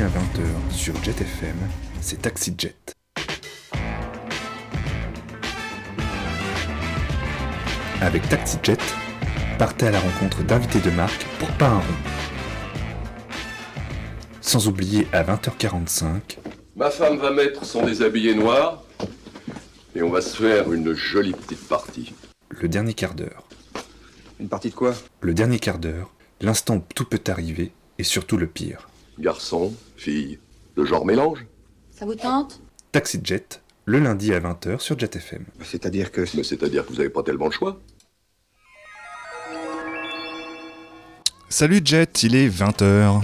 à 20h sur Jet FM, c'est Taxi Jet. Avec Taxi Jet, partez à la rencontre d'invités de marque pour pas un rond. Sans oublier à 20h45. Ma femme va mettre son déshabillé noir et on va se faire une jolie petite partie. Le dernier quart d'heure. Une partie de quoi? Le dernier quart d'heure, l'instant où tout peut arriver et surtout le pire. Garçon, fille, de genre mélange Ça vous tente? Taxi Jet, le lundi à 20h sur Jet FM. C'est-à-dire que... Mais c'est-à-dire que vous n'avez pas tellement le choix. Salut Jet, il est 20h.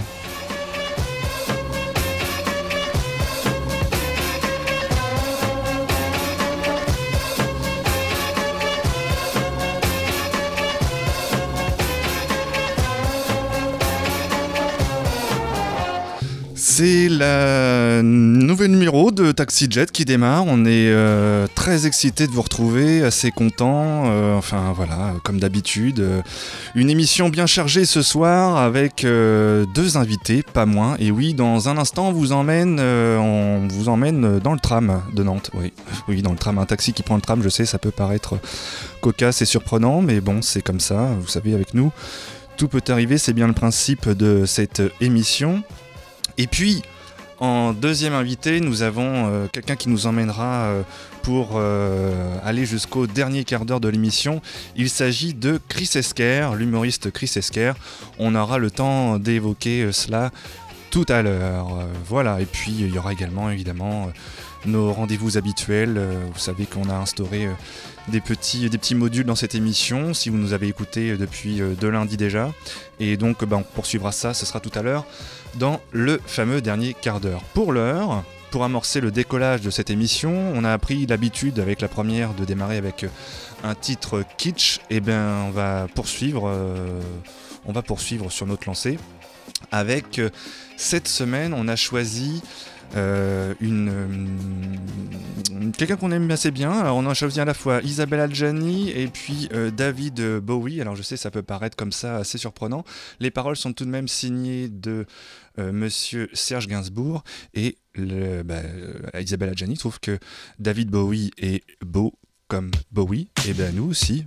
C'est la nouvelle numéro de Taxi Jet qui démarre. On est euh, très excité de vous retrouver, assez content. Euh, enfin voilà, comme d'habitude, euh, une émission bien chargée ce soir avec euh, deux invités, pas moins. Et oui, dans un instant, on vous emmène, vous emmène dans le tram de Nantes. Oui, oui, dans le tram, un taxi qui prend le tram. Je sais, ça peut paraître cocasse et surprenant, mais bon, c'est comme ça. Vous savez, avec nous, tout peut arriver. C'est bien le principe de cette émission. Et puis, en deuxième invité, nous avons euh, quelqu'un qui nous emmènera euh, pour euh, aller jusqu'au dernier quart d'heure de l'émission. Il s'agit de Chris Esquer, l'humoriste Chris Esquer. On aura le temps d'évoquer cela tout à l'heure. Voilà, et puis il y aura également évidemment nos rendez-vous habituels. Euh, vous savez qu'on a instauré euh, des petits, des petits modules dans cette émission, si vous nous avez écouté euh, depuis deux lundis déjà. Et donc ben, on poursuivra ça, ce sera tout à l'heure, dans le fameux dernier quart d'heure. Pour l'heure, pour amorcer le décollage de cette émission, on a pris l'habitude avec la première de démarrer avec un titre kitsch. Et ben on va poursuivre, on va poursuivre sur notre lancée. Avec cette semaine, on a choisi euh, une, euh, quelqu'un qu'on aime assez bien. Alors, on a choisi à la fois Isabelle Adjani et puis euh, David Bowie. Alors je sais, ça peut paraître comme ça assez surprenant. Les paroles sont tout de même signées de Monsieur Serge Gainsbourg et bah, Isabelle Adjani trouve que David Bowie est beau comme Bowie. Et ben nous aussi.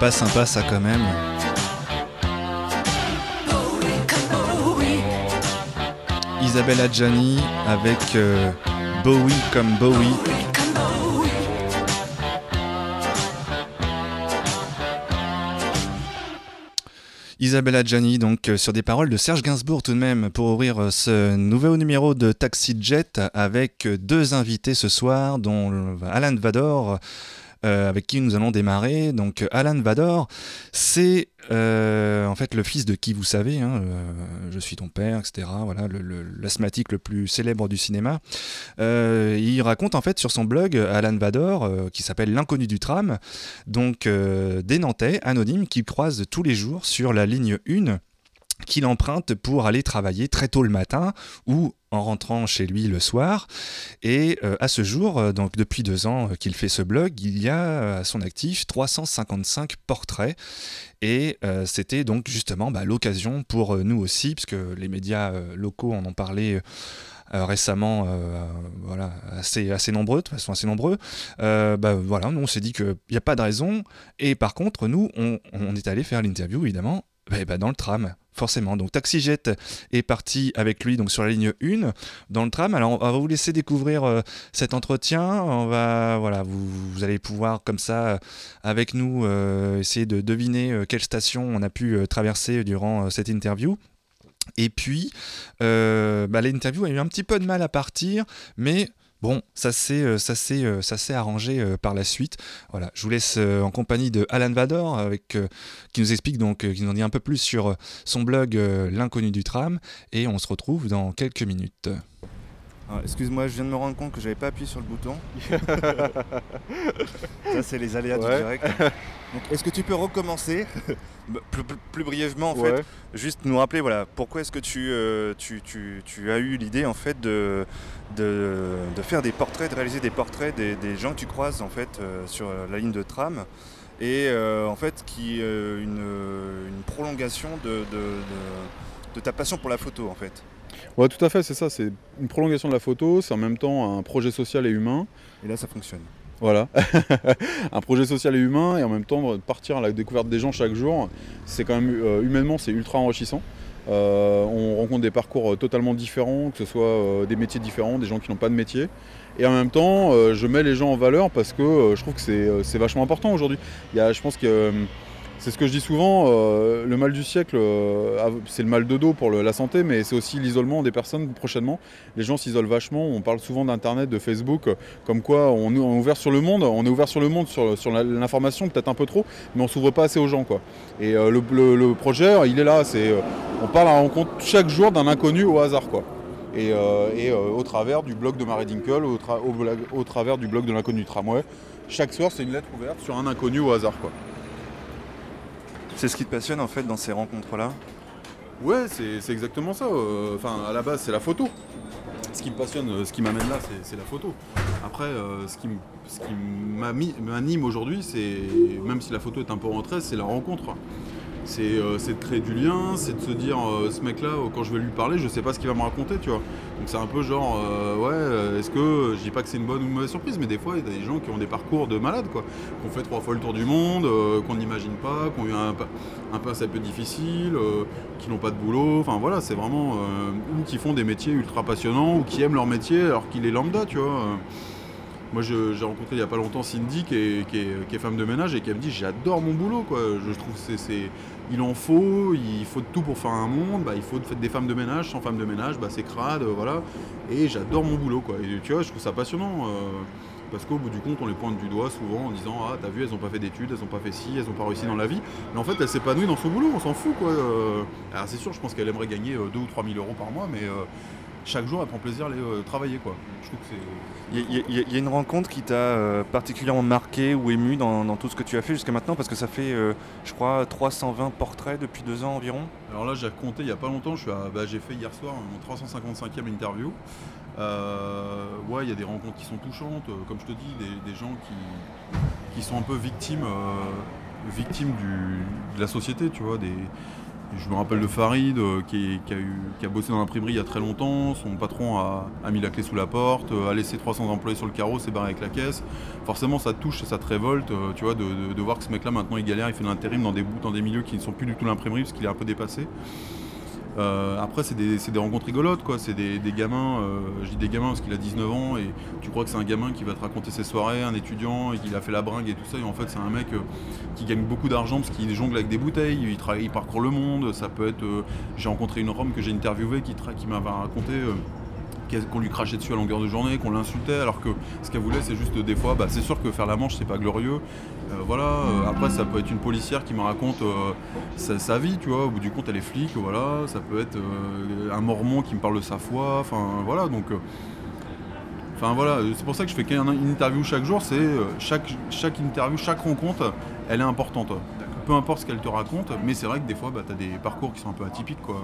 Pas sympa ça quand même. Isabelle Adjani avec euh, Bowie comme Bowie. Isabelle Adjani, donc euh, sur des paroles de Serge Gainsbourg tout de même, pour ouvrir euh, ce nouveau numéro de Taxi Jet avec deux invités ce soir, dont Alan Vador, euh, avec qui nous allons démarrer. Donc Alan Vador, c'est euh, en fait le fils de qui vous savez, hein, euh, je suis ton père, etc. Voilà, l'asthmatique le, plus célèbre du cinéma. Euh, il raconte en fait sur son blog Alan Vador, euh, qui s'appelle L'inconnu du tram, donc euh, des Nantais anonymes qu'il croise tous les jours sur la ligne 1 qu'il emprunte pour aller travailler très tôt le matin ou en rentrant chez lui le soir. Et euh, à ce jour, euh, donc depuis deux ans euh, qu'il fait ce blog, il y a à son actif 355 portraits. Et c'était donc justement bah, l'occasion pour nous aussi, puisque les médias locaux en ont parlé. récemment, voilà, assez, assez nombreux, de toute façon assez nombreux, bah, voilà, nous on s'est dit qu'il n'y a pas de raison, et par contre, nous, on, on est allé faire l'interview, évidemment, bah, bah, dans le tram, forcément. Donc TaxiJet est parti avec lui donc sur la ligne 1 dans le tram. Alors on va vous laisser découvrir euh, cet entretien. On va voilà, vous, allez pouvoir comme ça euh, avec nous euh, essayer de deviner quelle station on a pu traverser durant cette interview. Et puis, bah, l'interview a eu un petit peu de mal à partir, mais bon, ça s'est, euh, euh, arrangé euh, par la suite. Voilà, je vous laisse en compagnie de Alan Vador, qui nous explique donc, qui nous en dit un peu plus sur son blog L'inconnu du tram, et on se retrouve dans quelques minutes. Ah, Excuse-moi, je viens de me rendre compte que j'avais pas appuyé sur le bouton. Ça, c'est les aléas Ouais. du direct. Donc, est-ce que tu peux recommencer Bah, plus, plus- plus brièvement, en fait, juste nous rappeler voilà pourquoi est-ce que tu, euh, tu, tu- tu as eu l'idée en fait de, de, de faire des portraits de réaliser des portraits des, des gens que tu croises en fait euh, sur la ligne de tram et euh, en fait qui une, une prolongation de, de, de- de ta passion pour la photo en fait Ouais, tout à fait, c'est ça. C'est une prolongation de la photo, c'est en même temps un projet social et humain. et là ça fonctionne Voilà. un projet social et humain, et en même temps, partir à la découverte des gens chaque jour, c'est quand même, euh, humainement, c'est ultra enrichissant. Euh, on rencontre des parcours euh, totalement différents, que ce soit euh, des métiers différents, des gens qui n'ont pas de métier. Et en même temps, je mets les gens en valeur parce que je trouve que c'est vachement important aujourd'hui. Il y a, je pense que c'est ce que je dis souvent, euh, le mal du siècle, euh, c'est le mal de dos pour la santé, mais c'est aussi l'isolement des personnes prochainement. Les gens s'isolent vachement, on parle souvent d'Internet, de Facebook, euh, comme quoi on, est- ouvert sur le monde, on est ouvert sur le monde, sur, l'information, peut-être un peu trop, mais on s'ouvre pas assez aux gens. Et le, projet, il est là, on parle à rencontre chaque jour d'un inconnu au hasard. Et, au travers du blog de Marie Dinkel, au, travers du blog de l'inconnu tramway, chaque soir c'est une lettre ouverte sur un inconnu au hasard. C'est ce qui te passionne en fait dans ces rencontres là Ouais, c'est exactement ça. euh, Enfin, à la base, c'est la photo. Ce qui me passionne, euh, ce qui m'amène là, c'est- la photo. Après, euh, ce qui m'anime aujourd'hui, c'est, même si la photo est un peu rentrée, c'est la rencontre. C'est euh, c'est de créer du lien, c'est de se dire, euh, ce mec-là, euh, quand je vais lui parler, je sais pas ce qu'il va me raconter, tu vois. Donc c'est un peu genre, ouais, est-ce que, je dis pas que c'est une bonne ou une mauvaise surprise, mais des fois, il y a des gens qui ont des parcours de malades, quoi. Qui ont fait trois fois le tour du monde, qu'on n'imagine pas, qui ont eu un, un passé un peu difficile, qui n'ont pas de boulot, enfin voilà, c'est vraiment. ou qui font des métiers ultra passionnants, ou qui aiment leur métier alors qu'il est lambda, tu vois. Moi, j'ai rencontré il y a pas longtemps Cindy, qui est, femme de ménage, et qui me dit J'adore mon boulot, quoi. Je trouve c'est, il en faut, il faut de tout pour faire un monde, bah, il faut de- des femmes de ménage, sans femmes de ménage, bah, c'est crade, euh, voilà. Et j'adore mon boulot, quoi. Et tu vois, je trouve ça passionnant. euh, parce qu'au bout du compte, on les pointe du doigt souvent en disant Ah, t'as vu, elles ont pas fait d'études, elles ont pas fait ci, elles ont pas réussi dans la vie. Mais en fait, elle s'épanouit dans son boulot, on s'en fout, quoi. euh. Alors, c'est sûr, je pense qu'elle aimerait gagner 2 ou 3 000 euros par mois, mais chaque jour, elle prend plaisir à aller euh, travailler, quoi. Je trouve que c'est. Il y, a- y y une rencontre qui t'a euh, particulièrement marqué ou ému dans, dans tout ce que tu as fait jusqu'à maintenant? Parce que ça fait, euh, je crois, 320 portraits depuis deux ans environ. Alors là, j'ai compté il y a pas longtemps, je suis à- bah, j'ai fait hier soir mon 355e interview. Ouais, il y a des rencontres qui sont touchantes, comme je te dis, des, des gens qui, qui sont un peu victimes, victimes du- de la société, tu vois, des, Je me rappelle de Farid euh, qui, a bossé dans l'imprimerie il y a très longtemps. Son patron a, mis la clé sous la porte, euh, a laissé 300 employés sur le carreau, s'est barré avec la caisse. Forcément, ça touche et ça te révolte, euh, tu vois, de, de- voir que ce mec-là maintenant il galère, il fait de l'intérim dans des dans des milieux qui ne sont plus du tout l'imprimerie parce qu'il est un peu dépassé. Euh, après, c'est des, des rencontres rigolotes, quoi. C'est des, gamins, euh, je dis des gamins parce qu'il a 19 ans et tu crois que c'est un gamin qui va te raconter ses soirées, un étudiant et qu'il a fait la bringue et tout ça. Et en fait, c'est un mec euh, qui gagne beaucoup d'argent parce qu'il jongle avec des bouteilles, il, travaille, il parcourt le monde. Ça peut être. j'ai rencontré une Rome que j'ai interviewée qui, qui m'avait raconté. Qu'on lui crachait dessus à longueur de journée, qu'on l'insultait, alors que ce qu'elle voulait, c'est juste des fois, bah, c'est sûr que faire la manche, c'est pas glorieux. Euh, voilà, euh, après, ça peut être une policière qui me raconte euh, sa, vie, tu vois, au bout du compte, elle est flic, voilà, ça peut être un mormon qui me parle de sa foi, enfin, voilà, donc. Enfin voilà, c'est pour ça que je fais qu'un- une interview chaque jour, c'est chaque, chaque interview, chaque rencontre, elle est importante. Peu importe ce qu'elle te raconte, mais c'est vrai que des fois, bah, tu as des parcours qui sont un peu atypiques, quoi.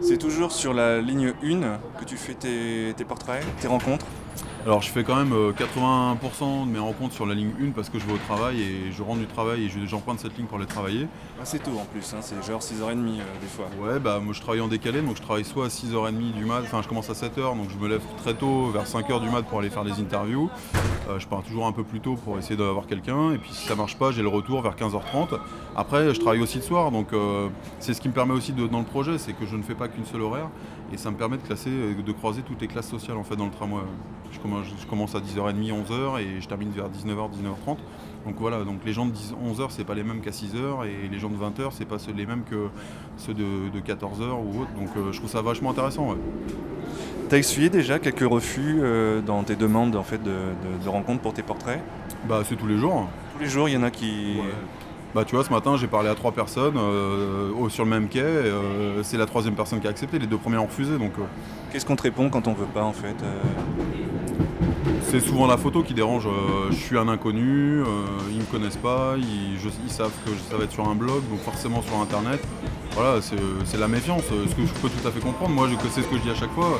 C'est toujours sur la ligne 1 que tu fais tes, tes portraits, tes rencontres Alors je fais quand même euh, 80% de mes rencontres sur la ligne 1 parce que je vais au travail et je rentre du travail et je- j'emprunte cette ligne pour aller travailler. Assez tôt en plus, hein, c'est genre 6h30 euh, des fois. Ouais bah moi je travaille en décalé donc je travaille soit à 6h30 du mat, enfin je commence à 7h donc je me lève très tôt vers 5h du mat pour aller faire des interviews. Euh, je pars toujours un peu plus tôt pour essayer d'avoir quelqu'un et puis si ça marche pas j'ai le retour vers 15h30. Après je travaille aussi le soir donc euh, c'est ce qui me permet aussi de, dans le projet c'est que je ne fais pas qu'une seule horaire et ça me permet de classer, euh, de croiser toutes les classes sociales en fait dans le tramway. Je commence, je commence à 10h30, 11h et je termine vers 19h, 19h30. Donc voilà, donc les gens de 10 11h c'est pas les mêmes qu'à 6h et les gens de 20h c'est pas ceux- les mêmes que ceux de, de 14h ou autre. Donc euh, je trouve ça vachement intéressant. ouais. T'as essuyé déjà quelques refus euh, dans tes demandes en fait, de, de- de rencontres pour tes portraits? Bah c'est tous les jours. Tous les jours, il y en a qui. Bah tu vois, ce matin j'ai parlé à trois personnes euh, sur le même quai. euh, c'est la troisième personne qui a accepté, les deux premières ont refusé. Donc euh, Qu'est-ce qu'on te répond quand on veut pas en fait c'est souvent la photo qui dérange. je suis un inconnu, ils me connaissent pas, ils, je- ils savent que ça va être sur un blog, donc forcément sur internet. Voilà, c'est la méfiance, ce que je peux tout à fait comprendre. Moi, je c'est ce que je dis à chaque fois.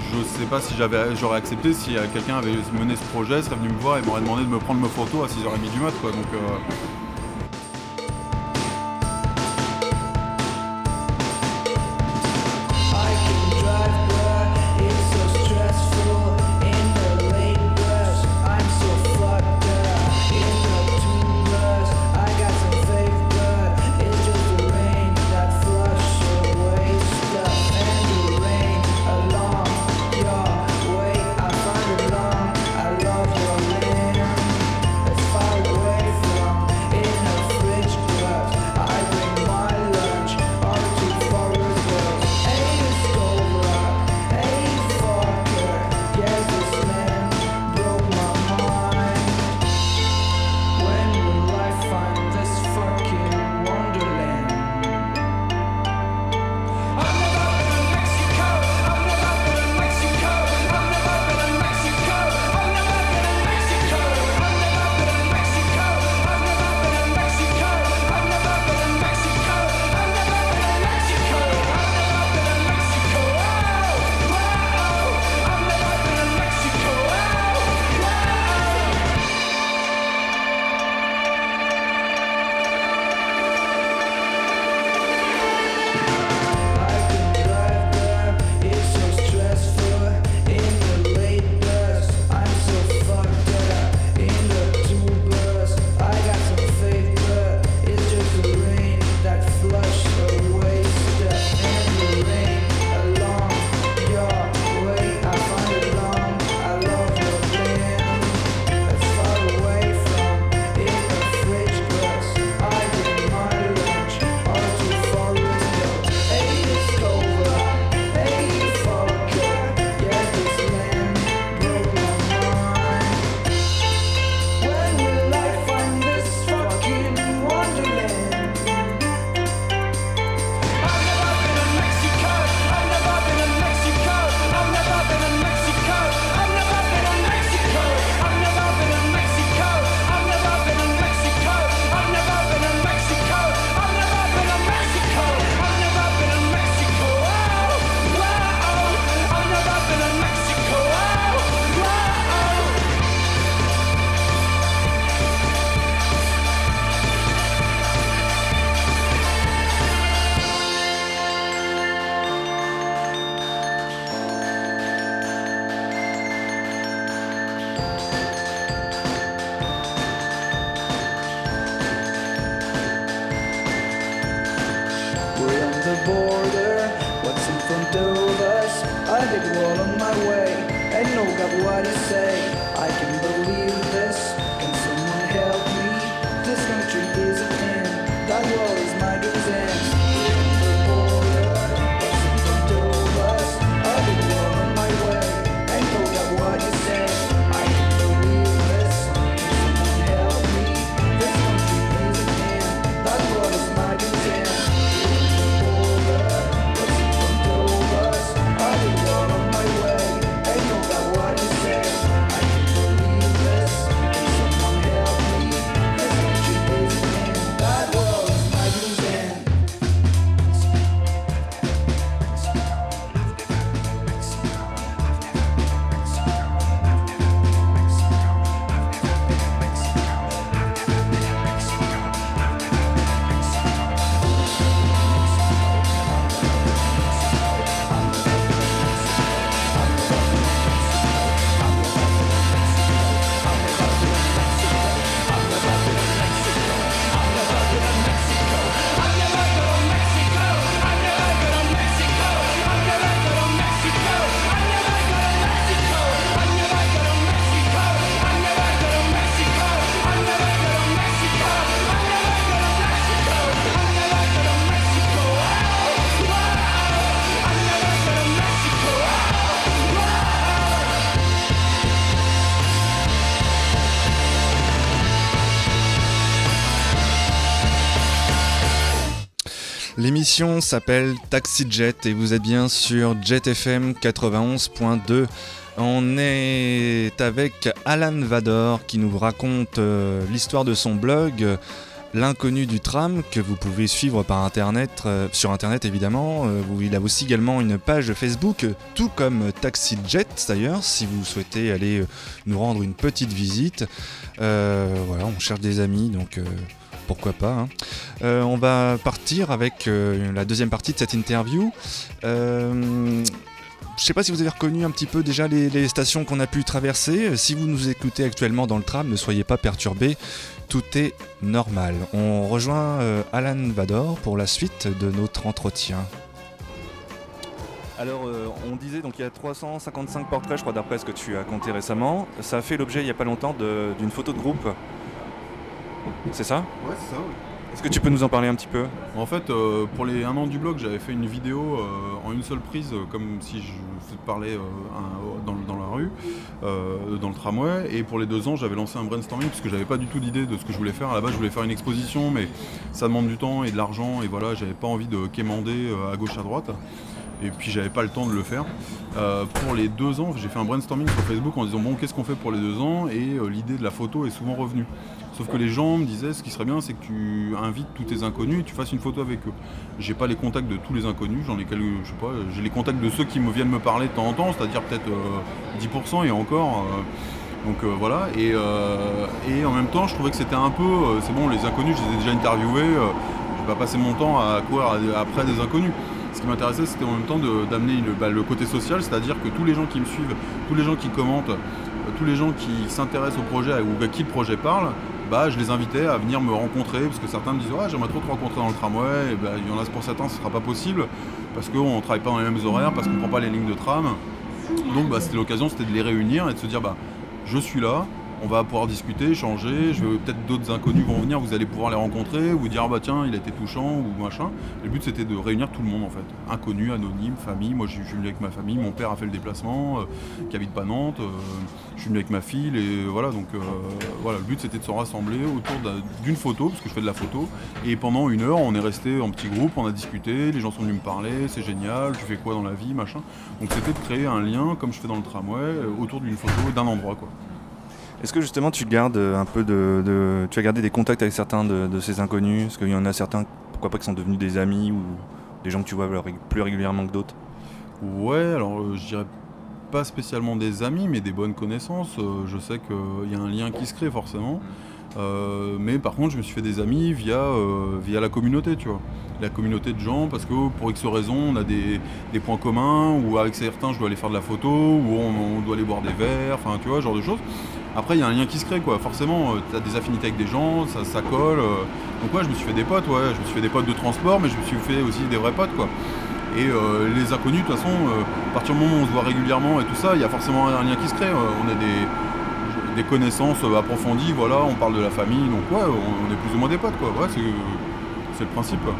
Je sais pas si j'aurais accepté si quelqu'un avait mené ce projet, serait venu me voir et m'aurait demandé de me prendre mes photos à 6h30 du mat. Quoi. Donc, S'appelle Taxi Jet et vous êtes bien sur Jet FM 91.2. On est avec Alan Vador qui nous raconte euh, l'histoire de son blog L'inconnu du tram que vous pouvez suivre par internet, euh, sur internet évidemment. Euh, il a aussi également une page Facebook, tout comme Taxi Jet d'ailleurs, si vous souhaitez aller nous rendre une petite visite. Voilà, on cherche des amis donc. Pourquoi pas. hein. Euh, on va partir avec euh, la deuxième partie de cette interview. Euh, je sais pas si vous avez reconnu un petit peu déjà les, stations qu'on a pu traverser. Si vous nous écoutez actuellement dans le tram, ne soyez pas perturbés. Tout est normal. On rejoint Alan Vador pour la suite de notre entretien. Alors, on disait donc il y a 355 portraits, je crois, d'après ce que tu as compté récemment. Ça a fait l'objet il n'y a pas longtemps d'une photo de groupe. C'est ça Ouais, c'est ça. Est-ce que tu peux nous en parler un petit peu? En fait, euh, pour les un an du blog, j'avais fait une vidéo euh, en une seule prise, euh, comme si je parlais euh, un- dans, dans la rue, euh, dans le tramway. Et pour les deux ans, j'avais lancé un brainstorming parce que j'avais pas du tout d'idée de ce que je voulais faire. À la base, je voulais faire une exposition, mais ça demande du temps et de l'argent. Et voilà, j'avais pas envie de quémander euh, à gauche à droite. Et puis j'avais pas le temps de le faire. Euh, pour les deux ans, j'ai fait un brainstorming sur Facebook en disant bon qu'est-ce qu'on fait pour les deux ans? Et euh, l'idée de la photo est souvent revenue. Sauf que les gens me disaient ce qui serait bien c'est que tu invites tous tes inconnus et tu fasses une photo avec eux. J'ai pas les contacts de tous les inconnus, j'en ai quelques, je sais pas, j'ai les contacts de ceux qui me viennent me parler de temps en temps, c'est-à-dire peut-être euh, 10% et encore. euh, donc euh, voilà, et, euh, en même temps je trouvais que c'était un peu, euh, c'est bon les inconnus je les ai déjà interviewés, euh, je vais pas passer mon temps à courir après des inconnus. Ce qui m'intéressait, c'était en même temps d'amener le, bah, le côté social, c'est-à-dire que tous les gens qui me suivent, tous les gens qui commentent, euh, tous les gens qui s'intéressent au projet ou à qui le projet parle, bah, je les invitais à venir me rencontrer, parce que certains me disaient ouais, j'aimerais trop te rencontrer dans le tramway, et bah, il y en a pour certains, ce sera pas possible, parce qu'on ne travaille pas dans les mêmes horaires, parce qu'on ne prend pas les lignes de tram. Donc bah, c'était l'occasion, c'était de les réunir et de se dire bah, je suis là, on va pouvoir discuter, vais- peut-être d'autres inconnus vont venir, vous allez pouvoir les rencontrer, vous dire ah bah tiens il a été touchant ou machin. Le but c'était de réunir tout le monde en fait, inconnus, anonymes, famille. Moi je suis venu avec ma famille, mon père a fait le déplacement, euh, qui habite pas Nantes, euh, je suis venu avec ma fille et voilà donc euh, voilà le but c'était de se rassembler autour d'un- d'une photo parce que je fais de la photo et pendant une heure on est resté en petit groupe, on a discuté, les gens sont venus me parler, c'est génial, tu fais quoi dans la vie machin. Donc c'était de créer un lien comme je fais dans le tramway euh, autour d'une photo d'un endroit. Est-ce que justement tu gardes un peu de, Tu as gardé des contacts avec certains de, ces inconnus? Est-ce qu'il y en a certains, pourquoi pas, qui sont devenus des amis ou des gens que tu vois plus régulièrement que d'autres? Ouais, alors euh, je dirais pas spécialement des amis, mais des bonnes connaissances. Euh, je sais qu'il y a un lien qui se crée forcément. Euh, mais par contre, je me suis fait des amis via, euh, via la communauté, tu vois. La communauté de gens, parce que pour X raisons, on a des, des points communs, ou avec certains, je dois aller faire de la photo, ou on, doit aller boire des verres, enfin, tu vois, genre de choses. Après, il y a un lien qui se crée, quoi. Forcément, tu as des affinités avec des gens, ça, ça colle. euh. Donc, ouais, je me suis fait des potes, ouais. Je me suis fait des potes de transport, mais je me suis fait aussi des vrais potes, quoi. Et euh, les inconnus, de toute façon, euh, à partir du moment où on se voit régulièrement et tout ça, il y a forcément un lien qui se crée. Euh, on a des, des connaissances approfondies, voilà, on parle de la famille, donc ouais, on, on est plus ou moins des potes, quoi. Ouais, c'est, le principe. quoi.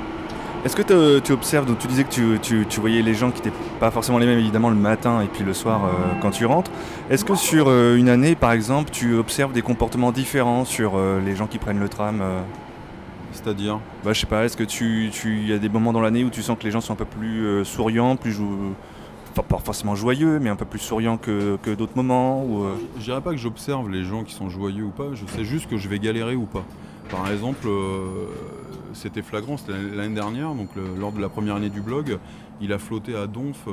Est-ce que tu observes, donc tu disais que tu, tu- tu voyais les gens qui n'étaient pas forcément les mêmes évidemment le matin et puis le soir euh, quand tu rentres. Est-ce que sur euh, une année par exemple tu observes des comportements différents sur euh, les gens qui prennent le tram C'est-à-dire? Bah je sais pas, est-ce que tu, tu y a des moments dans l'année où tu sens que les gens sont un peu plus souriants, plus jou- pas forcément joyeux, mais un peu plus souriants que, d'autres moments ou, euh, Je dirais pas que j'observe les gens qui sont joyeux ou pas, je sais juste que je vais galérer ou pas. Par exemple, euh, c'était flagrant, c'était l'année- dernière, donc lors de la première année du blog, il a flotté à Donf euh,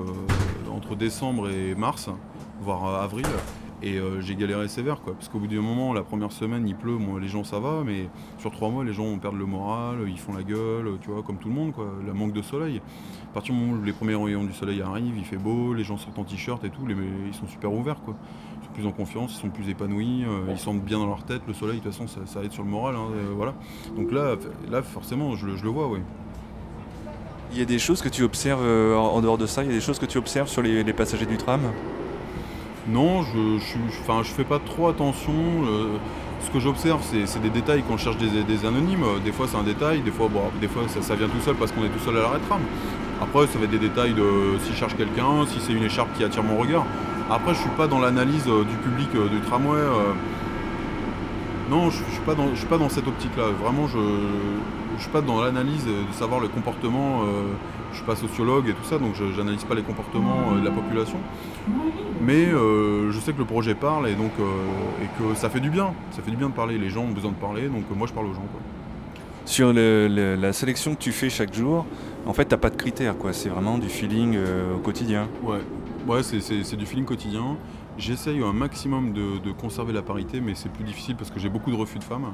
entre décembre et mars, voire avril, et j'ai galéré sévère quoi. Parce qu'au bout d'un moment, la première semaine il pleut, les gens ça va, mais sur trois mois les gens perdent le moral, ils font la gueule, tu vois, comme tout le monde quoi, le manque de soleil. À partir du moment où les premiers rayons du soleil arrivent, il fait beau, les gens sortent en t-shirt et tout, les, ils sont super ouverts quoi. Ils sont plus en confiance, ils sont plus épanouis, euh, ils sentent bien dans leur tête, le soleil de toute façon ça, ça aide sur le moral, hein, euh, voilà. Donc là, là forcément je, le- je le vois, oui. Il y a des choses que tu observes euh, en dehors de ça, il y a des choses que tu observes sur les, les passagers du tram? Non, je, je, enfin, je fais pas trop attention. ce que j'observe, c'est des détails je cherche des, des anonymes. Des fois, c'est un détail, des fois, bon, des fois ça, ça vient tout seul parce qu'on est tout seul à l'arrêt de tram. Après, ça va être des détails de si je cherche quelqu'un, si c'est une écharpe qui attire mon regard. Après, je suis pas dans l'analyse euh, du public euh, du tramway. euh. Non, je, je suis pas dans, suis pas dans cette optique-là. Vraiment, je, je suis pas dans l'analyse de savoir le comportement. je suis pas sociologue et tout ça, donc je j'analyse pas les comportements de la population. Mais je sais que le projet parle et donc et que ça fait du bien. Ça fait du bien de parler. Les gens ont besoin de parler, donc moi je parle aux gens. Sur le- la sélection que tu fais chaque jour, en fait, t'as pas de critères, quoi. C'est vraiment du feeling euh, au quotidien. Ouais, ouais, c'est- du feeling quotidien. J'essaye un maximum de, de conserver la parité, mais c'est plus difficile parce que j'ai beaucoup de refus de femmes,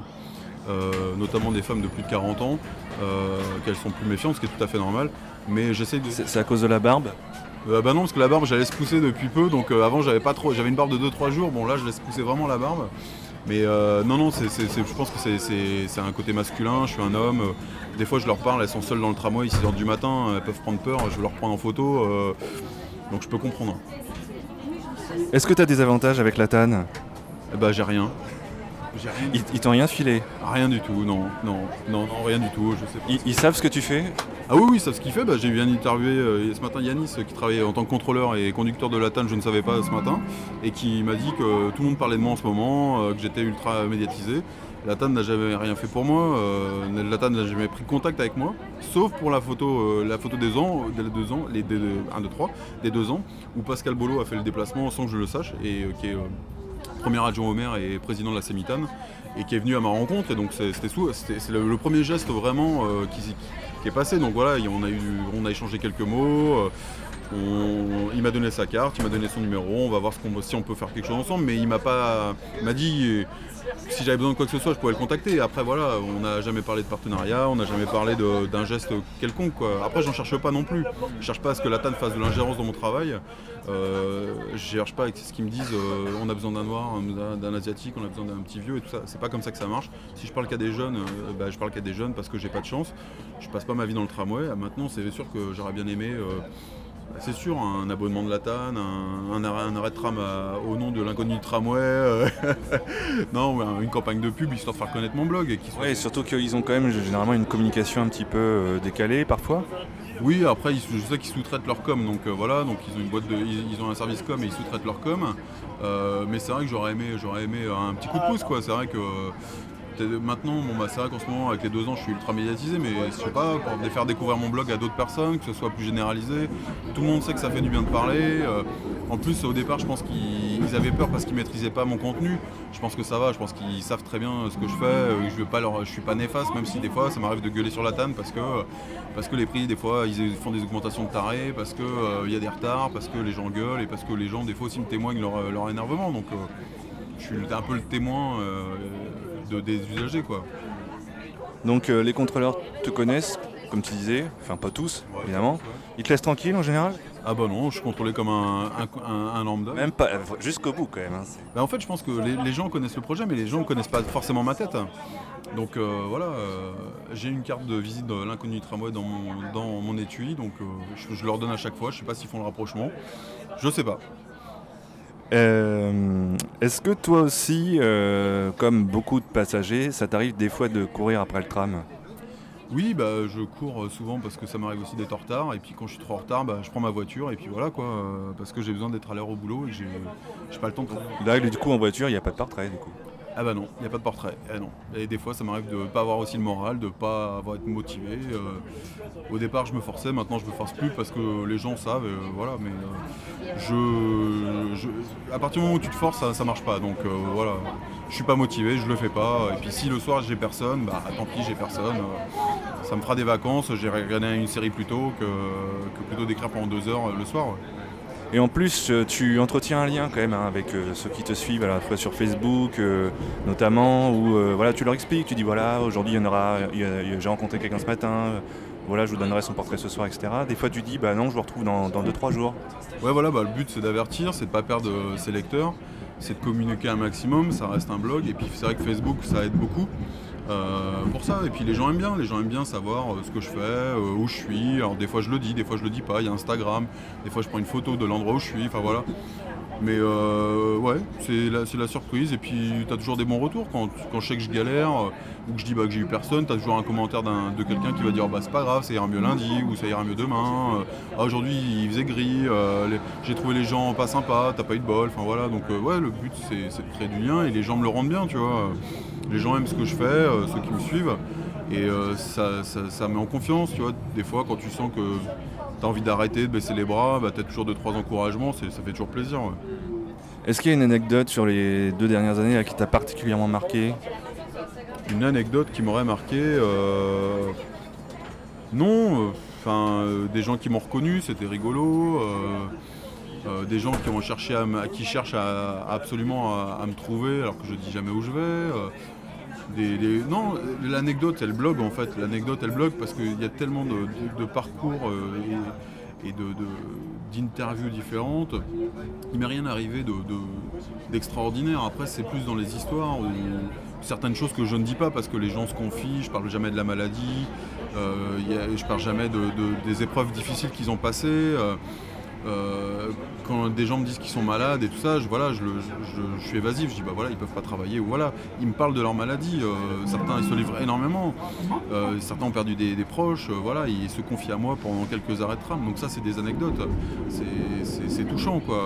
euh, notamment des femmes de plus de 40 ans, euh, qu'elles sont plus méfiantes, ce qui est tout à fait normal. Mais j'essaye de. C'est à cause de la barbe? Euh, bah non, parce que la barbe, j'allais se pousser depuis peu, donc avant j'avais pas trop, j'avais une barbe de 2-3 jours. Bon là, je laisse pousser vraiment la barbe. Mais euh, non, non, c'est, c'est- c'est- je pense que c'est, un côté masculin. Je suis un homme. euh, des fois, je leur parle, elles sont seules dans le tramway, 6 h du matin, elles peuvent prendre peur. Je veux leur prendre en photo, euh, donc je peux comprendre. Est-ce que t'as des avantages avec la TAN Eh bah j'ai rien. J'ai rien. Ils, ils t'ont rien filé Rien du tout, non, non, non, non, rien du tout. Je sais pas. ils, ils savent ce que tu fais? Ah oui, oui, ça ce qu'il fait. Bah, j'ai bien interviewé euh, ce matin Yanis euh, qui travaillait en tant que contrôleur et conducteur de la TAN, je ne savais pas ce matin, et qui m'a dit que tout le monde parlait de moi en ce moment, euh, que j'étais ultra médiatisé. La TAN n'a jamais rien fait pour moi, euh, la TAN n'a jamais pris contact avec moi, sauf pour la photo, euh, la photo des ans, des deux ans, les 1, 2, 3, des deux ans, où Pascal Bolo a fait le déplacement sans que je le sache, et euh, qui est euh, premier adjoint au maire et président de la Sémitane, et qui est venu à ma rencontre, et donc c'était le, le premier geste vraiment euh, qui, qui- est passé. Donc voilà, on a, eu, on a échangé quelques mots. euh, on- il m'a donné sa carte, il m'a donné son numéro, on va voir si on peut faire quelque chose ensemble, mais il m'a pas. M'a dit si j'avais besoin de quoi que ce soit, je pouvais le contacter. Après voilà, on n'a jamais parlé de partenariat, on n'a jamais parlé d'un geste quelconque. Quoi. Après j'en cherche pas non plus. Je cherche pas à ce que la TAN fasse de l'ingérence dans mon travail. Euh, je cherche pas avec ce qu'ils me disent euh, on a besoin d'un noir, d'un- asiatique, on a besoin d'un petit vieux et tout ça. C'est pas comme ça que ça marche. Si je parle qu'à des jeunes, euh, bah, je parle qu'à des jeunes parce que j'ai pas de chance. Je passe pas ma vie dans le tramway. Maintenant c'est sûr que j'aurais bien aimé. C'est sûr, un abonnement de la TAN, un, un arrêt, un arrêt de tram à- au nom de l'inconnu du tramway, euh, non, une campagne de pub histoire de faire connaître mon blog. Et qui soit- Ouais, et surtout qu'ils ont quand même généralement une communication un petit peu euh, décalée parfois. Oui, après, je sais qu'ils sous-traitent leur com, donc euh, voilà, donc ils ont une boîte de, ils, ils ont un service com et ils sous-traitent leur com. Mais c'est vrai que j'aurais aimé, j'aurais aimé un petit coup de pouce, quoi. C'est vrai que maintenant, bon bah c'est vrai qu'en ce moment, avec les deux ans, je suis ultra médiatisé, mais je sais pas, pour faire découvrir mon blog à d'autres personnes, que ce soit plus généralisé. Tout le monde sait que ça fait du bien de parler. euh, en plus, au départ, je pense qu'ils ils avaient peur parce qu'ils maîtrisaient pas mon contenu. Je pense que ça va, je pense qu'ils savent très bien ce que je fais. euh, Je je suis pas néfaste, même si des fois, ça m'arrive de gueuler sur la tanne parce que parce que les prix des fois ils font des augmentations de tarés, parce que euh, il y a des retards, parce que les gens gueulent et parce que les gens des fois aussi me témoignent leur, leur énervement. Donc euh, je suis un peu le témoin euh, de, des usagers quoi. Donc euh, les contrôleurs te connaissent, comme tu disais, enfin pas tous, évidemment. Ils te laissent tranquille en général? Ah bah non, je suis contrôlé comme un, un- un- un lambda. Même pas, jusqu'au bout quand même. hein, Bah, en fait, je pense que les, les gens connaissent le projet, mais les gens ne connaissent pas forcément ma tête. Donc euh, voilà, euh, j'ai une carte de visite de l'inconnu du tramway dans mon, dans mon étui, donc euh, je, je leur donne à chaque fois. Je sais pas s'ils font le rapprochement. Je sais pas. Euh, Est-ce que toi aussi, euh, comme beaucoup de passagers, ça t'arrive des fois de courir après le tram? Oui, bah, je cours euh, souvent parce que ça m'arrive aussi d'être en retard. Et puis quand je suis trop en retard, bah, je prends ma voiture et puis voilà quoi. euh, parce que j'ai besoin d'être à l'heure au boulot et j'ai pas le temps. de- Là, du coup, en voiture, il n'y a pas de portrait, du coup. Ah bah non, il n'y a pas de portrait. Eh non. Et des fois, ça m'arrive de pas avoir aussi le moral, de pas avoir été motivé. euh, au départ, je me forçais, maintenant je me force plus parce que les gens savent, euh, voilà. Mais euh, je, à partir du moment où tu te forces, ça, ça marche pas. Donc voilà, je suis pas motivé, je le fais pas. Et puis si le soir j'ai personne, bah tant pis, j'ai personne. ça me fera des vacances. J'ai regardé une série plus tôt que, plutôt d'écrire pendant deux heures le soir. Et en plus, euh, tu entretiens un lien quand même hein, avec euh, ceux qui te suivent à sur Facebook, euh, notamment, où voilà, tu leur expliques, tu dis voilà, aujourd'hui il y en aura, j'ai rencontré quelqu'un ce matin, voilà, je vous donnerai son portrait ce soir, etc. Des fois, tu dis bah non, je vous retrouve dans 2-3 jours. Ouais, voilà, bah, le but c'est d'avertir, c'est de pas perdre ses lecteurs, c'est de communiquer un maximum, ça reste un blog, et puis c'est vrai que Facebook ça aide beaucoup euh, pour ça. Et puis les gens aiment bien, les gens aiment bien savoir euh, ce que je fais, euh, où je suis. Alors des fois je le dis, des fois je le dis pas, il y a Instagram, des fois je prends une photo de l'endroit où je suis, enfin voilà. Mais ouais, c'est la, surprise, et puis t'as toujours des bons retours quand, quand je sais que je galère, ou que je dis bah, que j'ai eu personne, t'as toujours un commentaire de quelqu'un qui va dire bah c'est pas grave, ça ira mieux lundi, ou ça ira mieux demain, ah, aujourd'hui il faisait gris, j'ai trouvé les gens pas sympas, t'as pas eu de bol, enfin voilà, donc ouais le but c'est de créer du lien et les gens me le rendent bien, tu vois. Les gens aiment ce que je fais, euh, ceux qui me suivent, et euh, ça, ça, ça met en confiance, tu vois. Des fois quand tu sens que t'as envie d'arrêter, de baisser les bras, bah, t'as toujours deux trois encouragements, ça fait toujours plaisir. ouais. Est-ce qu'il y a une anecdote sur les deux dernières années là, qui t'a particulièrement marqué? Une anecdote qui m'aurait marqué. euh, Non, enfin des gens qui m'ont reconnu, c'était rigolo. Euh, des gens qui cherchent absolument à, me trouver alors que je dis jamais où je vais. euh, Non, l'anecdote elle blog en fait. L'anecdote elle blog parce qu'il y a tellement de, parcours euh, et, d'interviews différentes. Il m'est rien arrivé de- de- d'extraordinaire. Après c'est plus dans les histoires où certaines choses que je ne dis pas parce que les gens se confient. Je parle jamais de la maladie. euh, y a- je parle jamais de, de- des épreuves difficiles qu'ils ont passées. Euh, quand des gens me disent qu'ils sont malades et tout ça, je, voilà, je, suis évasif, je dis bah voilà, ils peuvent pas travailler ou voilà, ils me parlent de leur maladie, euh, certains ils se livrent énormément, euh, certains ont perdu des, proches, voilà, ils se confient à moi pendant quelques arrêts de tram, donc ça c'est des anecdotes, c'est- touchant quoi,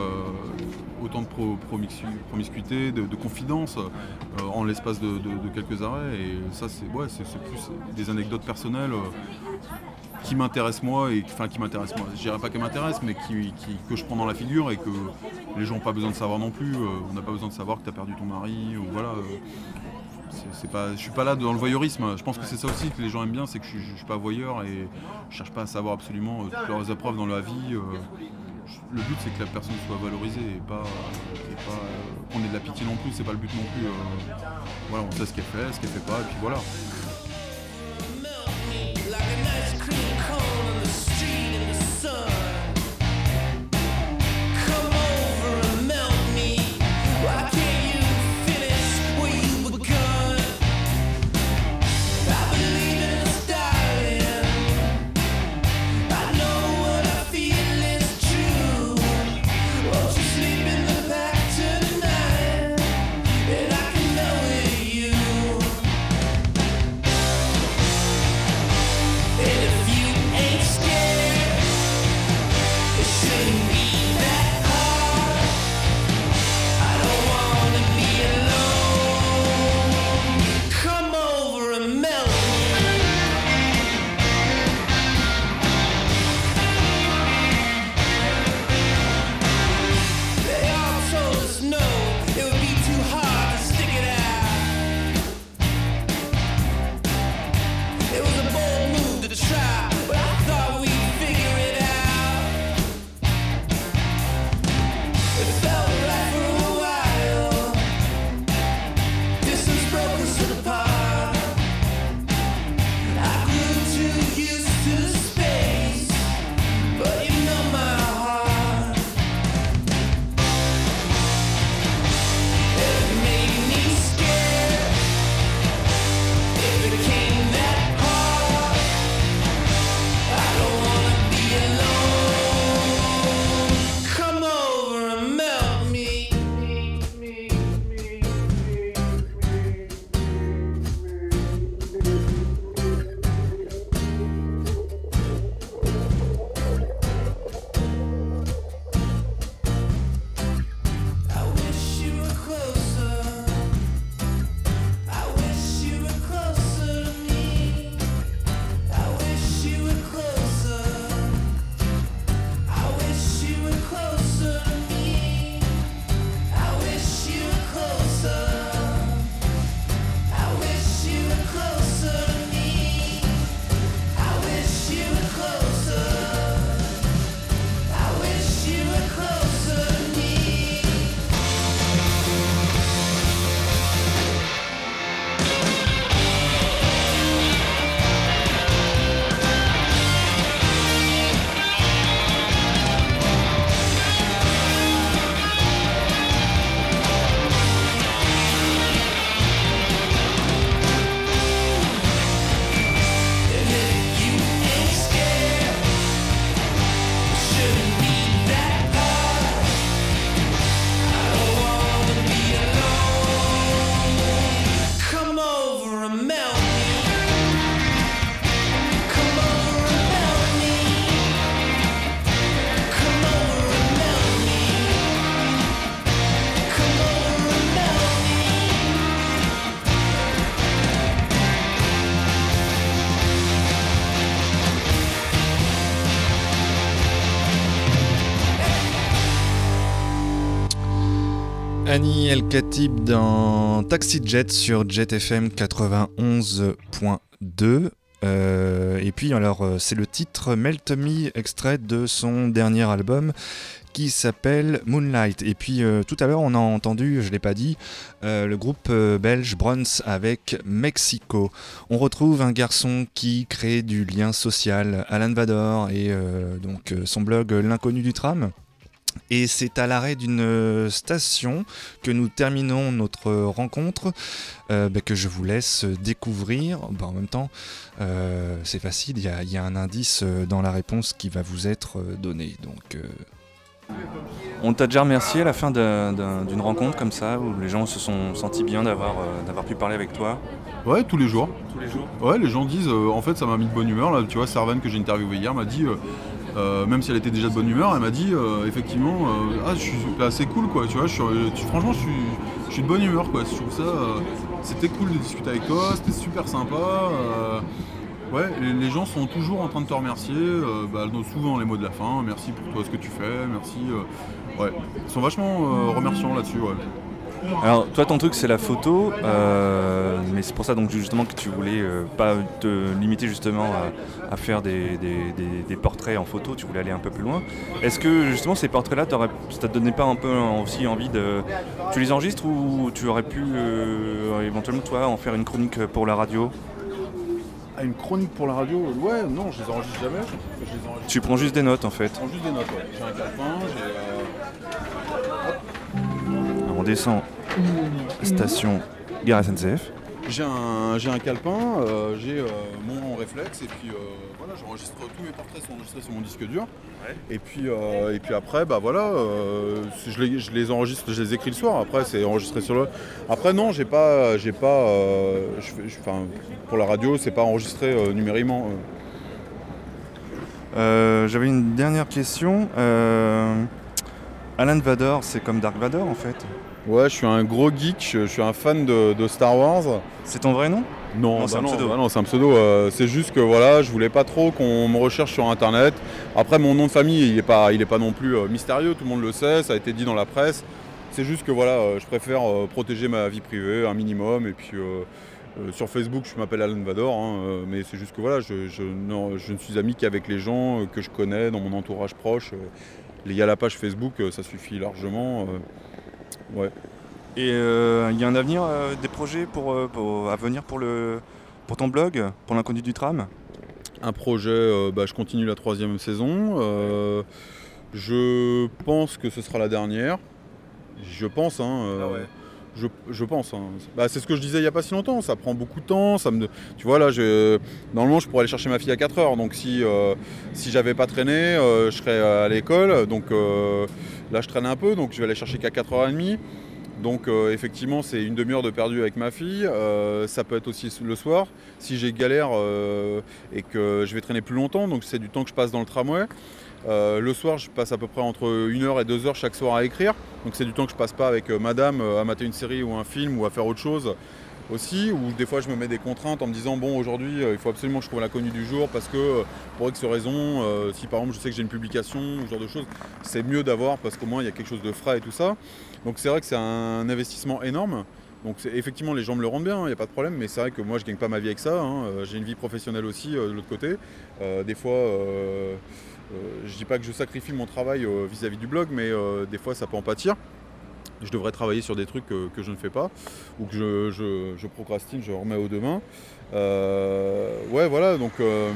autant de pro- promiscu- promiscuité, de, de confidence en l'espace de, quelques arrêts. Et ça c'est ouais, plus des anecdotes personnelles. Qui m'intéresse moi et enfin qui m'intéresse moi. Je dirais pas qu'elle m'intéresse mais qui, qui- que je prends dans la figure et que les gens n'ont pas besoin de savoir non plus. Euh, on n'a pas besoin de savoir que tu as perdu ton mari ou voilà euh, c'est- pas je suis pas là dans le voyeurisme. Je pense que c'est ça aussi que les gens aiment bien c'est que je, je suis pas voyeur et je cherche pas à savoir absolument euh, toutes leurs épreuves dans la vie le but c'est que la personne soit valorisée et pas, euh, qu'on ait de la pitié non plus c'est pas le but non plus euh, voilà on sait ce qu'elle fait ce qu'elle fait pas et puis voilà It was a Annie El Khatib dans Taxi Jet sur Jet FM 91.2. Euh, et puis alors euh, c'est le titre Melt Me extrait de son dernier album qui s'appelle Moonlight. Et puis euh, tout à l'heure on a entendu, je l'ai pas dit, le groupe belge Bruns avec Mexico. On retrouve un garçon qui crée du lien social, Alan Vador et donc son blog L'inconnu du tram. Et c'est à l'arrêt d'une euh, station que nous terminons notre rencontre, euh, bah, que je vous laisse découvrir. Bah, en même temps, euh, c'est facile, il y, a- il y a un indice euh, dans la réponse qui va vous être euh, donné. Donc, euh, On t'a déjà remercié à la fin d'un- d'un- d'une rencontre comme ça, où les gens se sont sentis bien d'avoir euh, pu parler avec toi? Ouais, tous les jours. tous les jours Ouais, les gens disent, euh, en fait, ça m'a mis de bonne humeur. Là, tu vois, Servan que j'ai interviewé hier m'a dit, euh, même si elle était déjà de bonne humeur, elle m'a dit, euh, effectivement, euh, ah, je suis, là, c'est cool, quoi. Tu vois, franchement, je suis, de bonne humeur, quoi. Je trouve ça, c'était cool de discuter avec toi, c'était super sympa. ouais, les, gens sont toujours en train de te remercier. bah, souvent les mots de la fin, merci pour toi ce que tu fais, merci. ouais, ils sont vachement remerciants là-dessus, ouais. Alors, toi, ton truc, c'est la photo, euh, mais c'est pour ça donc justement que tu voulais euh, pas te limiter justement à, à faire des, des- des- des portraits en photo, tu voulais aller un peu plus loin. Est-ce que justement ces portraits-là, ça te donnait pas un peu aussi envie de. Tu les enregistres ou tu aurais pu euh, éventuellement, toi, en faire une chronique pour la radio? Ah, une chronique pour la radio Ouais, non, je les enregistre jamais. Je les enregistre Tu prends juste des notes en fait. Je prends juste des notes, ouais. J'ai un calepin, j'ai. On descend station Gare SNCF. J'ai un, j'ai un calepin, euh, j'ai euh, mon réflexe et puis euh, voilà, j'enregistre tous mes portraits sont enregistrés sur mon disque dur. Et puis euh, et puis après bah voilà, euh, je, les, je les enregistre, je les écris le soir. Après c'est enregistré sur le. Après non, j'ai pas j'ai pas euh, je fais- je- enfin, pour la radio c'est pas enregistré euh, numériquement. euh. Euh, J'avais une dernière question. Euh, Alan Vador, c'est comme Dark Vador en fait? Ouais, je suis un gros geek, je, je suis un fan de, de Star Wars. C'est ton vrai nom? Non, Non, c'est bah un pseudo. bah non, c'est un pseudo. euh, c'est juste que voilà, je voulais pas trop qu'on me recherche sur internet. Après, mon nom de famille, il est pas, il est pas non plus euh, mystérieux. Tout le monde le sait, ça a été dit dans la presse. C'est juste que voilà, euh, je préfère protéger ma vie privée un minimum. Et puis euh, sur Facebook, je m'appelle Alan Vador, hein, euh, mais c'est juste que voilà, je, je- non, je ne suis ami qu'avec les gens euh, que je connais dans mon entourage proche. Il y a la page Facebook, ça suffit largement. Ouais. Et euh, il y a un avenir, euh, des projets pour, euh, pour- à venir pour, le, pour ton blog, pour l'inconnu du tram? Un projet, bah, je continue la troisième saison. je pense que ce sera la dernière. Je pense, hein. euh, je, je pense. hein. Bah, c'est ce que je disais il n'y a pas si longtemps. Ça prend beaucoup de temps. Ça me, tu vois, là, je, normalement, je pourrais aller chercher ma fille à 4 heures. Donc, si, euh, si j'avais pas traîné, euh, je serais à l'école. Donc, euh, là, je traîne un peu. Donc, je vais aller chercher qu'à 4h30. Donc euh, effectivement c'est une demi-heure de perdu avec ma fille, Euh, ça peut être aussi le soir. Si j'ai galère euh, et que je vais traîner plus longtemps, donc c'est du temps que je passe dans le tramway. Le soir je passe à peu près entre 1 heure et 2 heures chaque soir à écrire, donc c'est du temps que je passe pas avec madame à mater une série ou un film ou à faire autre chose aussi, ou des fois je me mets des contraintes en me disant bon aujourd'hui euh, il faut absolument que je trouve l'inconnu du jour parce que euh, pour X raison, euh, si par exemple je sais que j'ai une publication ou ce genre de choses, c'est mieux d'avoir parce qu'au moins il y a quelque chose de frais et tout ça. Donc c'est vrai que c'est un investissement énorme. Donc effectivement les gens me le rendent bien, il n'y a pas de problème, mais c'est vrai que moi je gagne pas ma vie avec ça. hein. J'ai une vie professionnelle aussi de l'autre côté. Des fois, je dis pas que je sacrifie mon travail vis-à-vis du blog, mais des fois ça peut en pâtir. Je devrais travailler sur des trucs que, que je ne fais pas ou que je, je- je procrastine, je remets au demain. Euh, ouais, voilà, donc euh,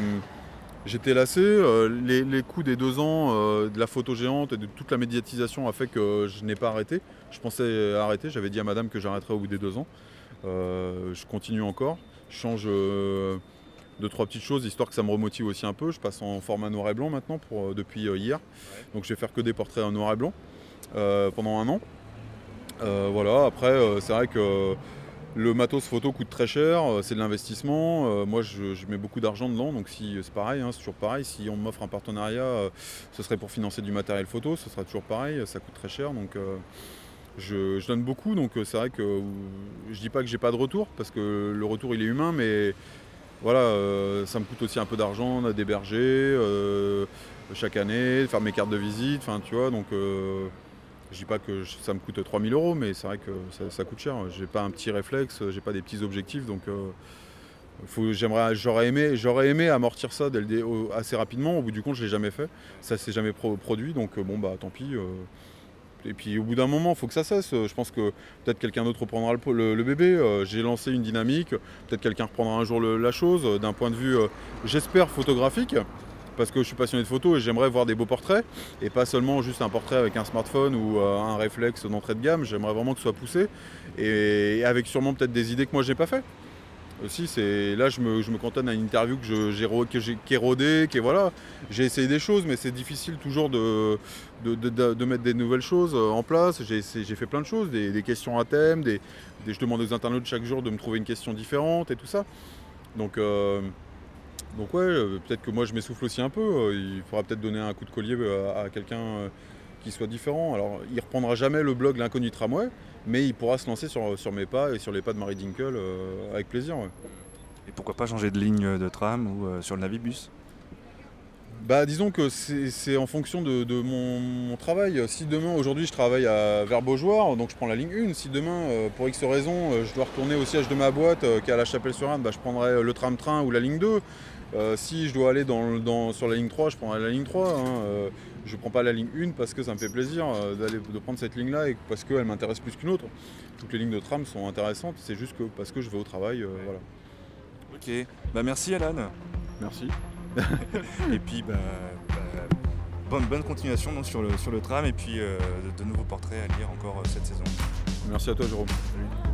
j'étais lassé. Euh, les, les coups des deux ans euh, de la photo géante et de toute la médiatisation a fait que je n'ai pas arrêté. Je pensais arrêter, j'avais dit à madame que j'arrêterais au bout des deux ans. Je continue encore. Je change deux, trois petites choses histoire que ça me remotive aussi un peu. Je passe en format noir et blanc maintenant pour, depuis hier. Donc je vais faire que des portraits en noir et blanc pendant un an. Euh, voilà, après, euh, c'est vrai que le matos photo coûte très cher, euh, c'est de l'investissement. Euh, moi, je, mets beaucoup d'argent dedans, donc si, c'est pareil, hein, c'est toujours pareil. Si on m'offre un partenariat, euh, ce serait pour financer du matériel photo, ce sera toujours pareil, ça coûte très cher. Donc, euh, je, donne beaucoup, donc euh, c'est vrai que euh, je dis pas que j'ai pas de retour, parce que le retour il est humain, mais voilà, euh, ça me coûte aussi un peu d'argent d'héberger euh, chaque année, de faire mes cartes de visite, enfin tu vois, donc. euh, Je dis pas que ça me coûte 3000 euros, mais c'est vrai que ça, coûte cher. J'ai pas un petit réflexe, j'ai pas des petits objectifs, donc euh, j'aimerais, j'aurais aimé, j'aurais aimé amortir ça dès le assez rapidement. Au bout du compte, je l'ai jamais fait. Ça s'est jamais pro- produit, donc euh, bon bah tant pis. euh. Et puis au bout d'un moment, il faut que ça cesse. Je pense que peut-être quelqu'un d'autre reprendra le, bébé. J'ai lancé une dynamique. Peut-être quelqu'un reprendra un jour la chose d'un point de vue, j'espère, photographique. Parce que je suis passionné de photos et j'aimerais voir des beaux portraits. Et pas seulement juste un portrait avec un smartphone ou euh, un réflexe d'entrée de gamme. J'aimerais vraiment que ce soit poussé. Et, avec sûrement peut-être des idées que moi, je n'ai pas fait. Aussi, c'est là, je me, je me à une interview que j'ai j'ai- qui est rodée, qui est voilà. J'ai essayé des choses, mais c'est difficile toujours de, de, mettre des nouvelles choses euh, en place. J'ai j'ai fait plein de choses, des, questions à thème, des- je demande aux internautes chaque jour de me trouver une question différente et tout ça. Donc, euh, donc ouais, euh, peut-être que moi je m'essouffle aussi un peu. euh, Il faudra peut-être donner un coup de collier euh, à quelqu'un qui soit différent. Alors, il reprendra jamais le blog L'inconnu tramway, mais il pourra se lancer sur, sur mes pas et sur les pas de Marie Dinkel euh, avec plaisir. ouais. Et pourquoi pas changer de ligne de tram ou euh, sur le Navibus? Bah disons que c'est en fonction de, de mon, mon travail. Si demain, aujourd'hui je travaille à vers Beaujoire, donc je prends la ligne 1. Si demain, euh, pour X raison, euh, je dois retourner au siège de ma boîte euh, qui est à la Chapelle-sur-Inde, bah, je prendrai le tram-train ou la ligne 2. Euh, si je dois aller dans, le- dans- sur la ligne 3, je prendrai la ligne 3. hein. Euh, je prends pas la ligne 1 parce que ça me fait plaisir euh, d'aller de prendre cette ligne-là et parce qu'elle m'intéresse plus qu'une autre. Toutes les lignes de tram sont intéressantes, c'est juste que parce que je vais au travail, euh, voilà. Ok, bah merci Alan. Merci. Et puis bah, bah, bonne, bonne continuation donc, sur, le, sur le tram et puis euh, de, de nouveaux portraits à lire encore euh, cette saison. Merci à toi Jérôme. Sending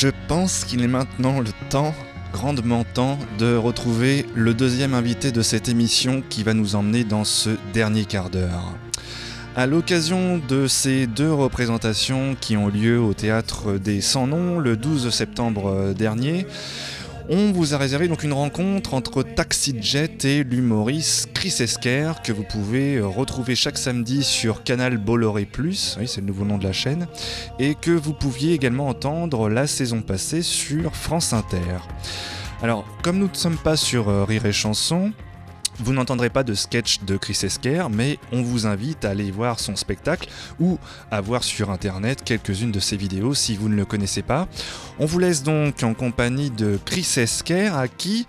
je pense qu'il est maintenant le temps, grandement temps, de retrouver le deuxième invité de cette émission qui va nous emmener dans ce dernier quart d'heure. À l'occasion de ces deux représentations qui ont lieu au théâtre des Sans Noms le 12 septembre dernier, On vous a réservé donc une rencontre entre Taxi Jet et l'humoriste Chris Esquer que vous pouvez euh, retrouver chaque samedi sur Canal Bolloré Plus, oui c'est le nouveau nom de la chaîne, et que vous pouviez également entendre la saison passée sur France Inter. Alors, comme nous ne sommes pas sur euh, Rire et Chanson, vous n'entendrez pas de sketch de Chris Esquer, mais on vous invite à aller voir son spectacle ou à voir sur internet quelques-unes de ses vidéos si vous ne le connaissez pas. On vous laisse donc en compagnie de Chris Esquer à qui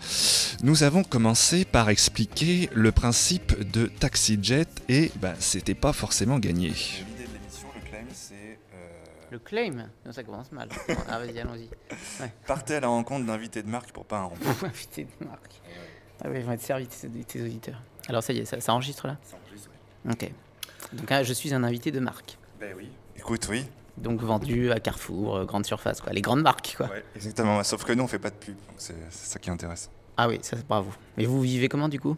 nous avons commencé par expliquer le principe de Taxi Jet et bah, c'était pas forcément gagné. L'idée de l'émission, le claim, c'est Le claim Non, Ça commence mal. Ah, vas-y, allons-y. partez à la rencontre d'invités de marque pour pas un rond. Ah oui, ils vont être servis, tes, tes auditeurs. Alors, ça y est, ça, ça enregistre là? Ok. Donc, ah, je suis un invité de marque. Ben oui. Écoute, oui. Donc, vendu à Carrefour, euh, grande surface, quoi. Les grandes marques, quoi. Ouais, exactement. Sauf que nous, on fait pas de pub, donc c'est c'est ça qui intéresse. Ah oui, ça, c'est bravo. Mais vous vivez comment, du coup?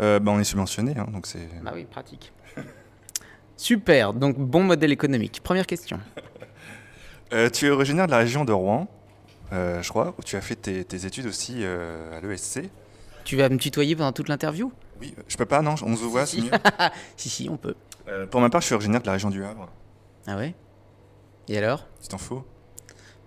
Euh, bah, on est subventionné, hein, donc c'est. Bah oui, pratique. Super, donc bon modèle économique. Première question. Euh, tu es originaire de la région de Rouen, euh, je crois, où tu as fait tes, tes études aussi euh, à l'ESC. Tu vas me tutoyer pendant toute l'interview? Oui, je peux pas, non, on se voit, c'est Si. mieux. Si, si, on peut. Euh, pour ma part, je suis originaire de la région du Havre. Ah ouais? Et alors? Tu t'en fous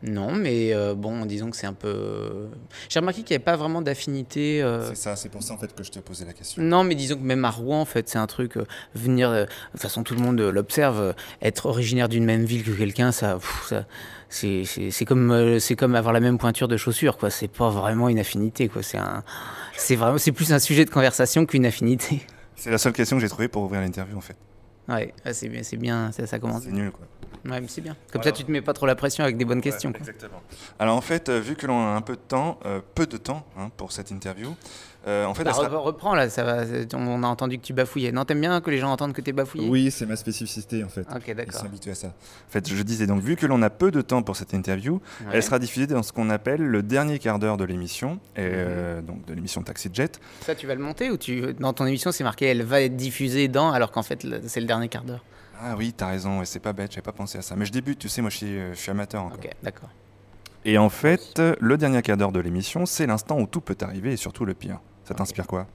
Non, mais euh, bon, disons que c'est un peu. J'ai remarqué qu'il n'y avait pas vraiment d'affinité. euh, C'est ça, c'est pour ça en fait que je te posais la question. Non, mais disons que même à Rouen, en fait, c'est un truc. euh, venir. euh, de toute façon, tout le monde euh, l'observe. euh, être originaire d'une même ville que quelqu'un, ça. ça c'est comme, euh, c'est comme avoir la même pointure de chaussures, quoi. C'est pas vraiment une affinité, quoi. C'est un. C'est vraiment. C'est plus un sujet de conversation qu'une affinité. C'est la seule question que j'ai trouvée pour ouvrir l'interview en fait. Ouais, ouais, c'est bien, c'est bien, ça, ça commence. C'est nul quoi. Ouais, mais c'est bien. Comme ça, tu te mets pas trop la pression avec des bonnes questions. quoi. exactement. Alors en fait, euh, vu que l'on a un peu de temps, euh, peu de temps hein, pour cette interview, euh, en fait, Bah, sera- reprends là, ça va. On a entendu que tu bafouillais. Non, t'aimes bien que les gens entendent que t'es bafouillé? Oui, c'est ma spécificité en fait. Ok, Ils d'accord. sont habitués à ça. En fait, je disais donc, vu que l'on a peu de temps pour cette interview, Ouais. elle sera diffusée dans ce qu'on appelle le dernier quart d'heure de l'émission, et Mhm. euh, donc de l'émission Taxi Jet. Ça, tu vas le monter ou tu dans ton émission c'est marqué elle va être diffusée dans alors qu'en fait c'est le dernier quart d'heure? Ah oui, t'as raison, ouais, c'est pas bête, j'avais pas pensé à ça. Mais je débute, tu sais, moi je suis, euh, je suis amateur encore. Ok, d'accord. Et en fait, le dernier quart d'heure de l'émission, c'est l'instant où tout peut arriver et surtout le pire. Ça t'inspire quoi?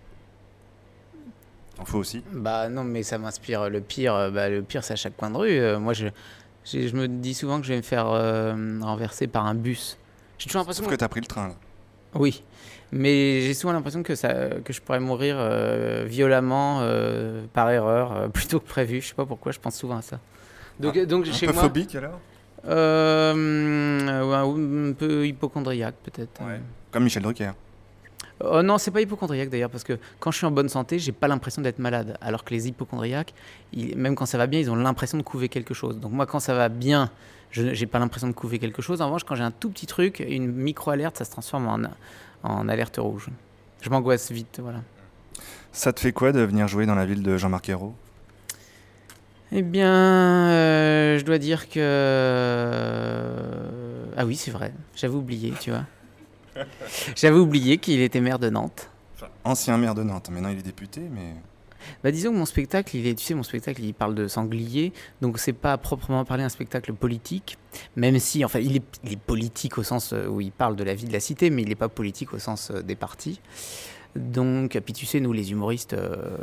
T'en faut aussi? Bah non, mais ça m'inspire le pire. euh, Bah, le pire c'est à chaque coin de rue. Euh, moi je, me dis souvent que je vais me faire euh, renverser par un bus. J'ai toujours l'impression Sauf que t'as pris le train là. Oui, mais j'ai souvent l'impression que, ça, que je pourrais mourir euh, violemment euh, par erreur plutôt que prévu. Je sais pas pourquoi, je pense souvent à ça. Donc, donc Un chez peu moi, phobique alors? Euh, ouais, un peu hypochondriaque peut-être. Ouais. Comme Michel Drucker. Oh non, c'est pas hypochondriaque d'ailleurs, parce que quand je suis en bonne santé, j'ai pas l'impression d'être malade. Alors que les hypochondriaques, ils- même quand ça va bien, ils ont l'impression de couver quelque chose. Donc moi, quand ça va bien, je j'ai pas l'impression de couver quelque chose. En revanche, quand j'ai un tout petit truc, une micro-alerte, ça se transforme en, en alerte rouge. Je m'angoisse vite, voilà. Ça te fait quoi de venir jouer dans la ville de Jean-Marc Ayrault? Eh bien, euh, je dois dire que... Ah oui, c'est vrai, j'avais oublié, tu vois. J'avais oublié qu'il était maire de Nantes. Ancien maire de Nantes, maintenant il est député, mais. Bah disons que mon spectacle, il est, tu sais, mon spectacle, il parle de sanglier, donc c'est pas à proprement parler un spectacle politique, même si, enfin, il est, il est politique au sens euh, où il parle de la vie de la cité, mais il n'est pas politique au sens euh, des partis. Donc, puis tu sais, nous les humoristes, euh,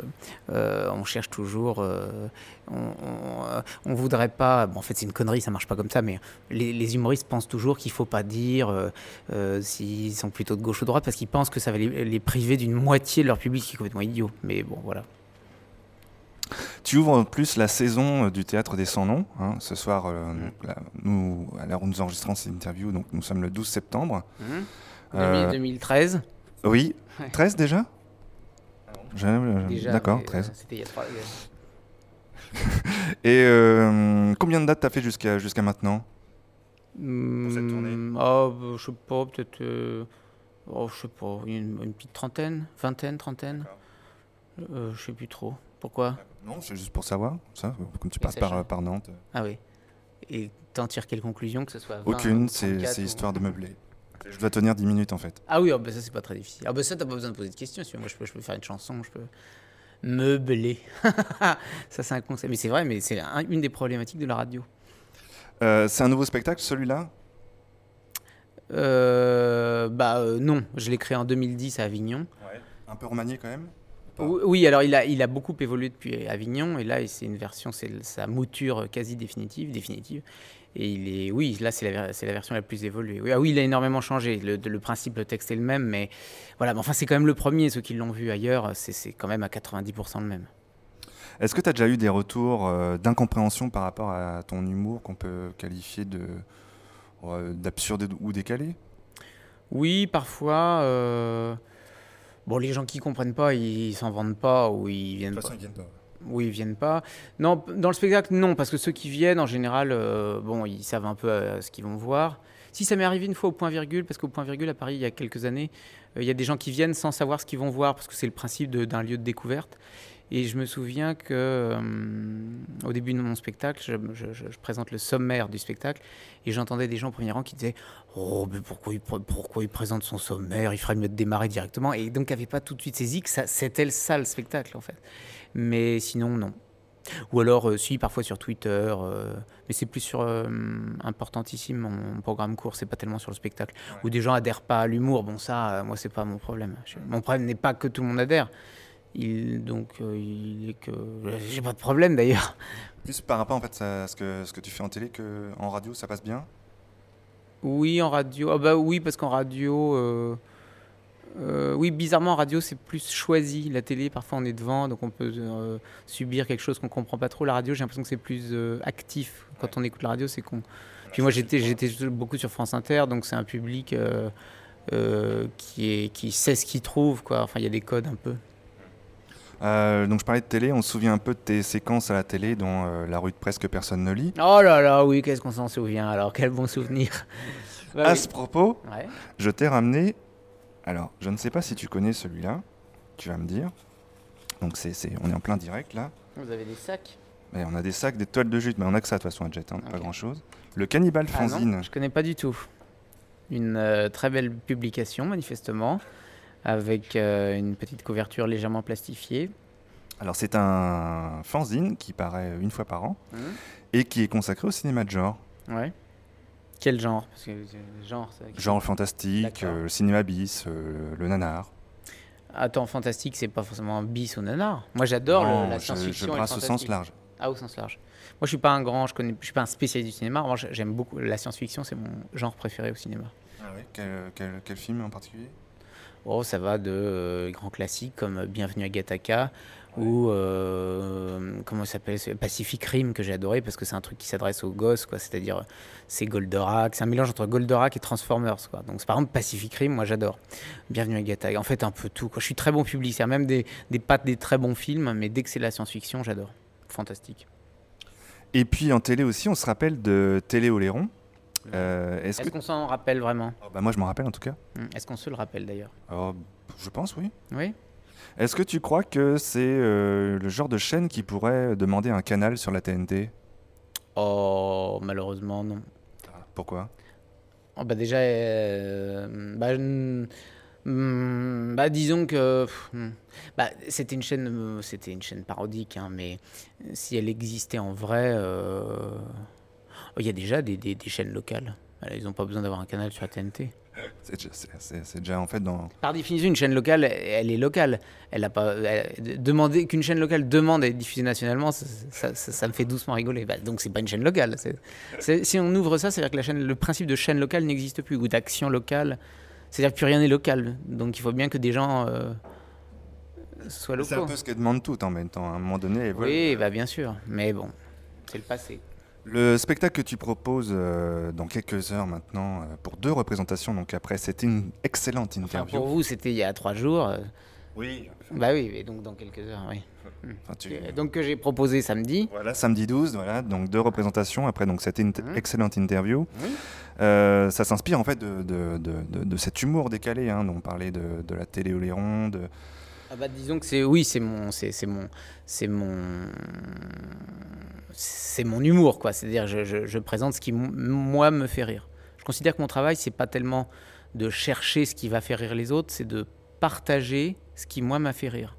euh, on cherche toujours, euh, on, on, on voudrait pas, bon en fait c'est une connerie, ça marche pas comme ça, mais les, les humoristes pensent toujours qu'il faut pas dire s'ils sont plutôt de gauche ou de droite, parce qu'ils pensent que ça va les, les priver d'une moitié de leur public, qui est complètement idiot. Mais bon, voilà. Tu ouvres en plus la saison du théâtre des sans noms. hein, ce soir, euh, Mm. là, nous, à l'heure où nous enregistrons cette interview, donc nous sommes le 12 septembre. Mmh. Euh, 2013. Oui, Ouais. 13 déjà Je- je- Déjà, D'accord, mais, 13. euh, C'était il y a trois. Et euh, combien de dates t'as fait jusqu'à jusqu'à maintenant? Cette tournée Ah, bah, je sais pas, peut-être. euh, oh, je sais pas, une, une petite trentaine, vingtaine, trentaine. Euh, je sais plus trop. Pourquoi? Non, c'est juste pour savoir, ça, comme tu passes par, euh, par Nantes. Ah oui. Et t'en tires quelle conclusion que ce soit 20 Aucune, c'est 34 c'est ou- histoire de meubler. Je dois tenir 10 minutes en fait. Ah oui, ah bah ça c'est pas très difficile. Ah bah ça t'as pas besoin de poser de questions. si. Moi je peux, je peux faire une chanson, je peux meubler. ça c'est un concept. Mais c'est vrai, mais c'est un- une des problématiques de la radio. Euh, c'est un nouveau spectacle celui-là? Euh, bah euh, non, je l'ai créé en 2010 à Avignon. Un peu remanié quand même? Pas. Oui, alors il a, il a beaucoup évolué depuis Avignon et là c'est une version, c'est sa mouture quasi définitive, définitive. Et il est, oui, là c'est la, version la plus évoluée. Oui, ah oui, il a énormément changé. Le, le principe, le texte est le même, mais voilà. Mais enfin, c'est quand même le premier. Ceux qui l'ont vu ailleurs, c'est c'est quand même à 90% le même. Est-ce que tu as déjà eu des retours euh, d'incompréhension par rapport à ton humour qu'on peut qualifier de euh, d'absurde ou décalé? Oui, parfois. euh, Bon, les gens qui comprennent pas, ils s'en vendent pas ou ils viennent pas. ils viennent pas. Oui, ils viennent pas. Non, dans le spectacle, non, parce que ceux qui viennent, en général, euh, bon, ils savent un peu euh, ce qu'ils vont voir. Si ça m'est arrivé une fois au point virgule, parce qu'au point virgule à Paris, il y a quelques années, euh, il y a des gens qui viennent sans savoir ce qu'ils vont voir, parce que c'est le principe de- d'un lieu de découverte. Et je me souviens que euh, au début de mon spectacle, je, je- je- je présente le sommaire du spectacle, et j'entendais des gens au premier rang qui disaient Oh, mais pourquoi il, pr- pourquoi il présente son sommaire? Il ferait mieux de démarrer directement. Et donc, n'avait pas tout de suite saisi que c'était le ça le spectacle, en fait. Mais sinon, non. Ou alors, euh, si, parfois sur Twitter, euh, mais c'est plus sur euh, importantissime mon programme court, c'est pas tellement sur le spectacle. Où des gens adhèrent pas à l'humour, bon, ça, euh, moi, c'est pas mon problème. Mon problème n'est pas que tout le monde adhère. Il, donc, euh, il est que. J'ai pas de problème d'ailleurs. Plus par rapport en fait à ce que, ce que tu fais en télé que en radio, ça passe bien? Oui, en radio. Ah bah oui, parce qu'en radio. euh, euh, oui, bizarrement, en radio, c'est plus choisi. La télé, parfois, on est devant, donc on peut euh, subir quelque chose qu'on comprend pas trop. La radio, j'ai l'impression que c'est plus euh, actif. Quand on écoute la radio, c'est con. Puis moi, j'étais, j'étais beaucoup sur France Inter, donc c'est un public euh, euh, qui, est, qui sait ce qu'il trouve, quoi. Enfin, il y a des codes un peu. Euh, donc je parlais de télé, on se souvient un peu de tes séquences à la télé dont euh, La rue de presque personne ne lit. Oh là là, oui, qu'est-ce qu'on s'en souvient alors Quel bon souvenir. Bah à oui. ce propos, Ouais. je t'ai ramené. Alors, je ne sais pas si tu connais celui-là. Tu vas me dire. Donc c'est, c'est- on est en plein direct là. Vous avez des sacs? Mais on a des sacs, des toiles de jute, mais on a que ça de toute façon à Jet, hein, pas grand-chose. Le Cannibal Ah non, Fanzine. je connais pas du tout. Une euh, très belle publication, manifestement, avec euh, une petite couverture légèrement plastifiée. Alors c'est un fanzine qui paraît une fois par an Mhm. et qui est consacré au cinéma de genre. Ouais. Quel genre? Parce que euh, genre, fantastique, euh, cinéma bis, euh, le nanar. Attends, fantastique, c'est pas forcément bis ou nanar. Moi, j'adore la je- science-fiction. Je, et le brasse au sens large. Ah, au sens large. Moi, je suis pas un grand, je connais, je suis pas un spécialiste du cinéma. Revanche, j'aime beaucoup la science-fiction, c'est mon genre préféré au cinéma. Quel, quel- quel film en particulier? Oh, ça va de euh, grands classiques comme Bienvenue à Gattaca ou euh, comment s'appelle Pacific Rim que j'ai adoré parce que c'est un truc qui s'adresse aux gosses quoi, c'est-à-dire c'est Goldorak, c'est un mélange entre Goldorak et Transformers quoi. Donc par exemple Pacific Rim, moi j'adore. Bienvenue à Gattaca, en fait un peu tout. Je suis très bon public, c'est même des des pattes des très bons films, mais dès que c'est la science-fiction, j'adore. Fantastique. Et puis en télé aussi, on se rappelle de Télé Oléron. Euh, est-ce que... qu'on s'en rappelle vraiment? Oh, bah, moi je m'en rappelle en tout cas. Hmm, Est-ce qu'on se le rappelle d'ailleurs? Oh, je pense oui. Oui? Est-ce que tu crois que c'est euh, le genre de chaîne qui pourrait demander un canal sur la TNT Oh, malheureusement non. Pourquoi? Oh, bah déjà, euh, bah, hmm, bah, disons que hmm, bah, c'était une chaîne, c'était une chaîne parodique, hein, mais si elle existait en vrai, euh, oh, il y a déjà des, des- des chaînes locales. Voilà, ils n'ont pas besoin d'avoir un canal sur la TNT. c'est déjà, en fait dans... Par définition, une chaîne locale, elle est locale. Elle a pas elle- demander qu'une chaîne locale demande à être diffusée nationalement, ça, ça- ça- ça me fait doucement rigoler. Bah, donc c'est pas une chaîne locale. Si on ouvre ça, c'est-à-dire que la chaîne, le principe de chaîne locale n'existe plus ou d'action locale. C'est-à-dire que plus rien n'est local. Donc il faut bien que des gens euh, soient C'est un locaux. peu ce qu'elles demandent toutes en même temps. À un moment donné, Oui, bah bien sûr. Mais bon, c'est le passé. Le spectacle que tu proposes euh, dans quelques heures maintenant, euh, pour deux représentations, donc après, c'était une excellente Enfin, interview. pour vous, c'était il y a trois jours. euh, Oui. Bah oui, et donc dans quelques heures, oui. Enfin, tu- Et Donc que j'ai proposé samedi. Voilà, samedi 12, voilà, donc deux représentations. Après, donc c'était une t- Mhm. excellente interview. Oui. Euh, ça s'inspire en fait de, de, de, de- de cet humour décalé, hein, dont on parlait de, de la télé Oléron, de... Ah bah disons que c'est oui c'est mon c'est mon c'est mon c'est mon humour quoi. C'est-à-dire je, je, présente ce qui moi me fait rire. Je considère que mon travail c'est pas tellement de chercher ce qui va faire rire les autres c'est de partager ce qui moi m'a fait rire.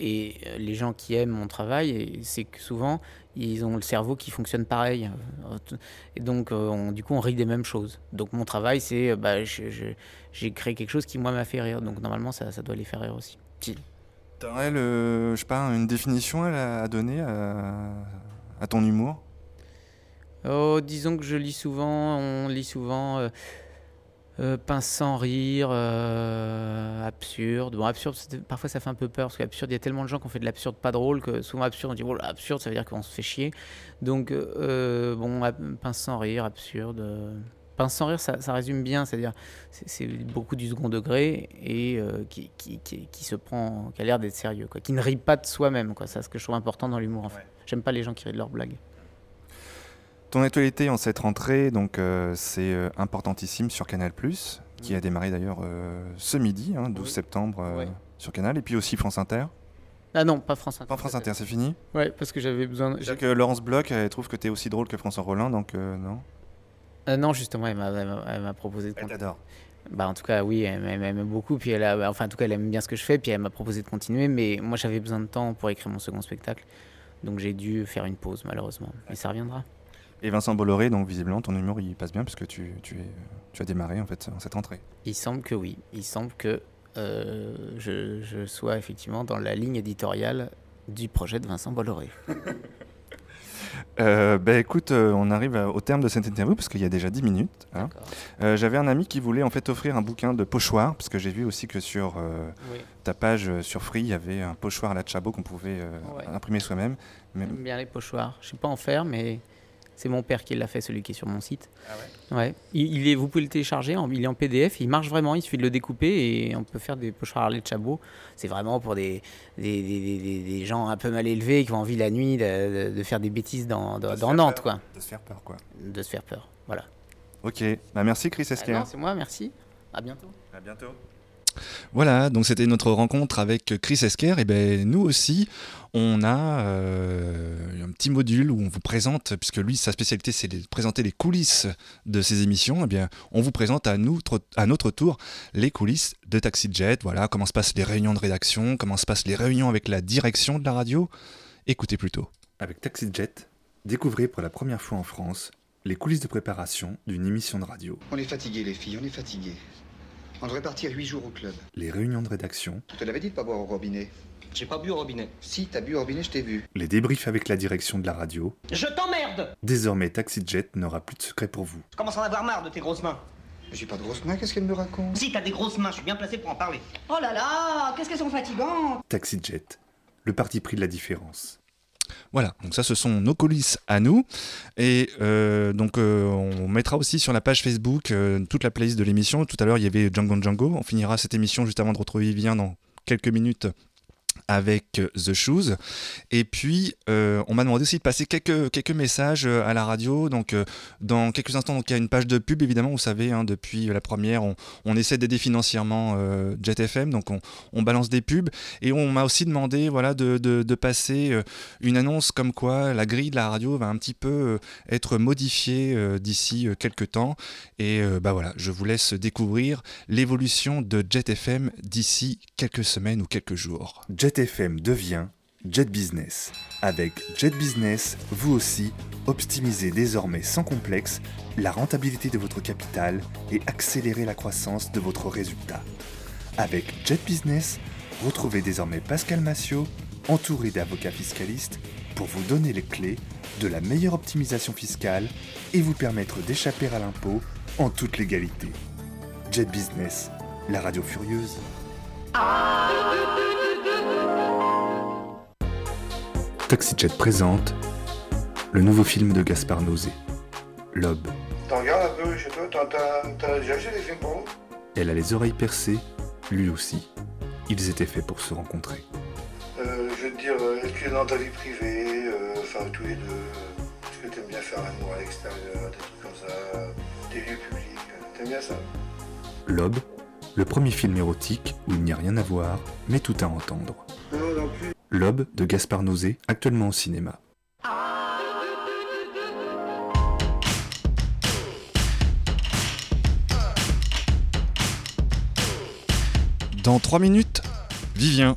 Et euh, les gens qui aiment mon travail, c'est que souvent, ils ont le cerveau qui fonctionne pareil. Euh, Et donc, euh, on- du coup, on rit des mêmes choses. Donc, mon travail, c'est, euh, bah, j'ai créé quelque chose qui, moi, m'a fait rire. Donc, normalement, ça, ça doit les faire rire aussi. Si. T'aurais, je sais pas, une définition à, à donner à, à ton humour? Oh, disons que je lis souvent, on lit souvent euh, euh, pince sans rire, euh, absurde. Bon, absurde, parfois ça fait un peu peur parce qu'absurde, il y a tellement de gens qui ont fait de l'absurde pas drôle que souvent absurde, on dit, oh là, absurde, ça veut dire qu'on se fait chier. Donc, euh, bon, pince sans rire, absurde. Pince sans rire, ça, ça résume bien, c'est-à-dire c'est beaucoup du second degré et qui, qui, qui, qui se prend, qui a l'air d'être sérieux, quoi, qui ne rit pas de soi-même, quoi. C'est ce que je trouve important dans l'humour. En fait. J'aime pas les gens qui rient de leurs blagues. Ton actualité en cette rentrée, donc euh, c'est euh, importantissime sur Canal+, qui a démarré d'ailleurs euh, ce midi, hein, 12 Oui. septembre, euh, Ouais. sur Canal, et puis aussi France Inter. Ah non, pas France Inter. Pas France Inter, c'est fini? Ouais, parce que j'avais besoin. Je sais que Laurence Bloch, elle trouve que t'es aussi drôle que François Rollin, donc euh, non? Non, justement, elle m'a- elle m'a elle m'a proposé de Elle continuer. t'adore. Bah, en tout cas, oui, elle, m'aime- elle m'aime beaucoup. Puis elle a, enfin, en tout cas, elle aime bien ce que je fais. Puis elle m'a proposé de continuer. Mais moi, j'avais besoin de temps pour écrire mon second spectacle. Donc j'ai dû faire une pause, malheureusement. Mais ça reviendra. Et Vincent Bolloré, donc visiblement ton humour il passe bien puisque tu, tu, es, tu as démarré en fait en cette rentrée. Il semble que oui. Il semble que euh, je, je sois effectivement dans la ligne éditoriale du projet de Vincent Bolloré. Euh, bah écoute, euh, on arrive à- au terme de cette interview parce qu'il y a déjà 10 minutes. hein. Euh, J'avais un ami qui voulait en fait offrir un bouquin de pochoir parce que j'ai vu aussi que sur euh, Oui. ta page euh, sur Free il y avait un pochoir à la Chabot qu'on pouvait euh, Ouais. imprimer soi-même. Mais- J'aime bien les pochoirs. Je sais pas en faire, mais c'est mon père qui l'a fait, celui qui est sur mon site. ouais il, il est, Vous pouvez le télécharger, en- il est en PDF, il marche vraiment, il suffit de le découper et on peut faire des pochoirs à lait de chabot. C'est vraiment pour des, des, des- des- des- des gens un peu mal élevés qui ont envie la nuit de, de- de faire des bêtises dans, dans, De Nantes, peur. quoi. De se faire peur quoi. De se faire peur. Voilà. Ok, bah merci Chris Ah Esquer. non, c'est moi, merci. À bientôt. à bientôt. Voilà, donc c'était notre rencontre avec Chris Esquer. Et ben nous aussi, on a euh, un petit module où on vous présente, puisque lui, sa spécialité, c'est de présenter les coulisses de ses émissions. Et bien, on vous présente à, nous, à notre tour les coulisses de Taxi Jet. Voilà, comment se passent les réunions de rédaction, comment se passent les réunions avec la direction de la radio. Écoutez plutôt. Avec TaxiJet, découvrez pour la première fois en France les coulisses de préparation d'une émission de radio, On est fatigués, les filles, on est fatigués. On devrait partir huit jours au club. les réunions de rédaction, Je te l'avais dit de pas boire au robinet. J'ai pas bu au robinet. Si, t'as bu au robinet, je t'ai vu. les débriefs avec la direction de la radio. Je t'emmerde Désormais, TaxiJet n'aura plus de secret pour vous. Je commence à en avoir marre de tes grosses mains. J'ai pas de grosses mains, qu'est-ce qu'elle me raconte? Si t'as des grosses mains, je suis bien placé pour en parler. Oh là là, qu'est-ce qu'elles sont fatigantes TaxiJet, le parti pris de la différence. Voilà, donc ça ce sont nos coulisses à nous. Et euh, donc euh, on mettra aussi sur la page Facebook euh, toute la playlist de l'émission. Tout à l'heure il y avait Django Django. On finira cette émission juste avant de retrouver Vivien dans quelques minutes avec euh, The Shoes. Et puis, euh, on m'a demandé aussi de passer quelques, quelques messages euh, à la radio. Donc, dans quelques instants, donc, il y a une page de pub, évidemment, vous savez, hein, depuis la première, on, on essaie d'aider financièrement euh, Jet FM, donc on, on balance des pubs. Et on m'a aussi demandé voilà, de, de- passer une annonce comme quoi la grille de la radio va un petit peu être modifiée d'ici quelques temps. Et bah voilà, je vous laisse découvrir l'évolution de Jet FM d'ici quelques semaines ou quelques jours. FM devient Jet Business. Avec Jet Business, vous aussi, optimisez désormais sans complexe la rentabilité de votre capital et accélérez la croissance de votre résultat. Avec Jet Business, retrouvez désormais Pascal Massiot, entouré d'avocats fiscalistes, pour vous donner les clés de la meilleure optimisation fiscale et vous permettre d'échapper à l'impôt en toute légalité. Jet Business, la radio furieuse. TaxiJet présente le nouveau film de Gaspard Nausé, L'Aube. T'en regardes un peu chez toi T'as déjà acheté des films pour Elle a les oreilles percées, lui aussi. Ils étaient faits pour se rencontrer. euh, Je veux te dire, euh, est-ce que dans ta vie privée, euh, enfin tous les deux, est-ce que t'aimes bien faire l'amour à l'extérieur, des trucs comme ça, des lieux publics T'aimes bien ça? L'Aube, le premier film érotique où il n'y a rien à voir, mais tout à entendre. L'Aube de Gaspard Nausé, actuellement au cinéma. Dans 3 minutes, Vivien.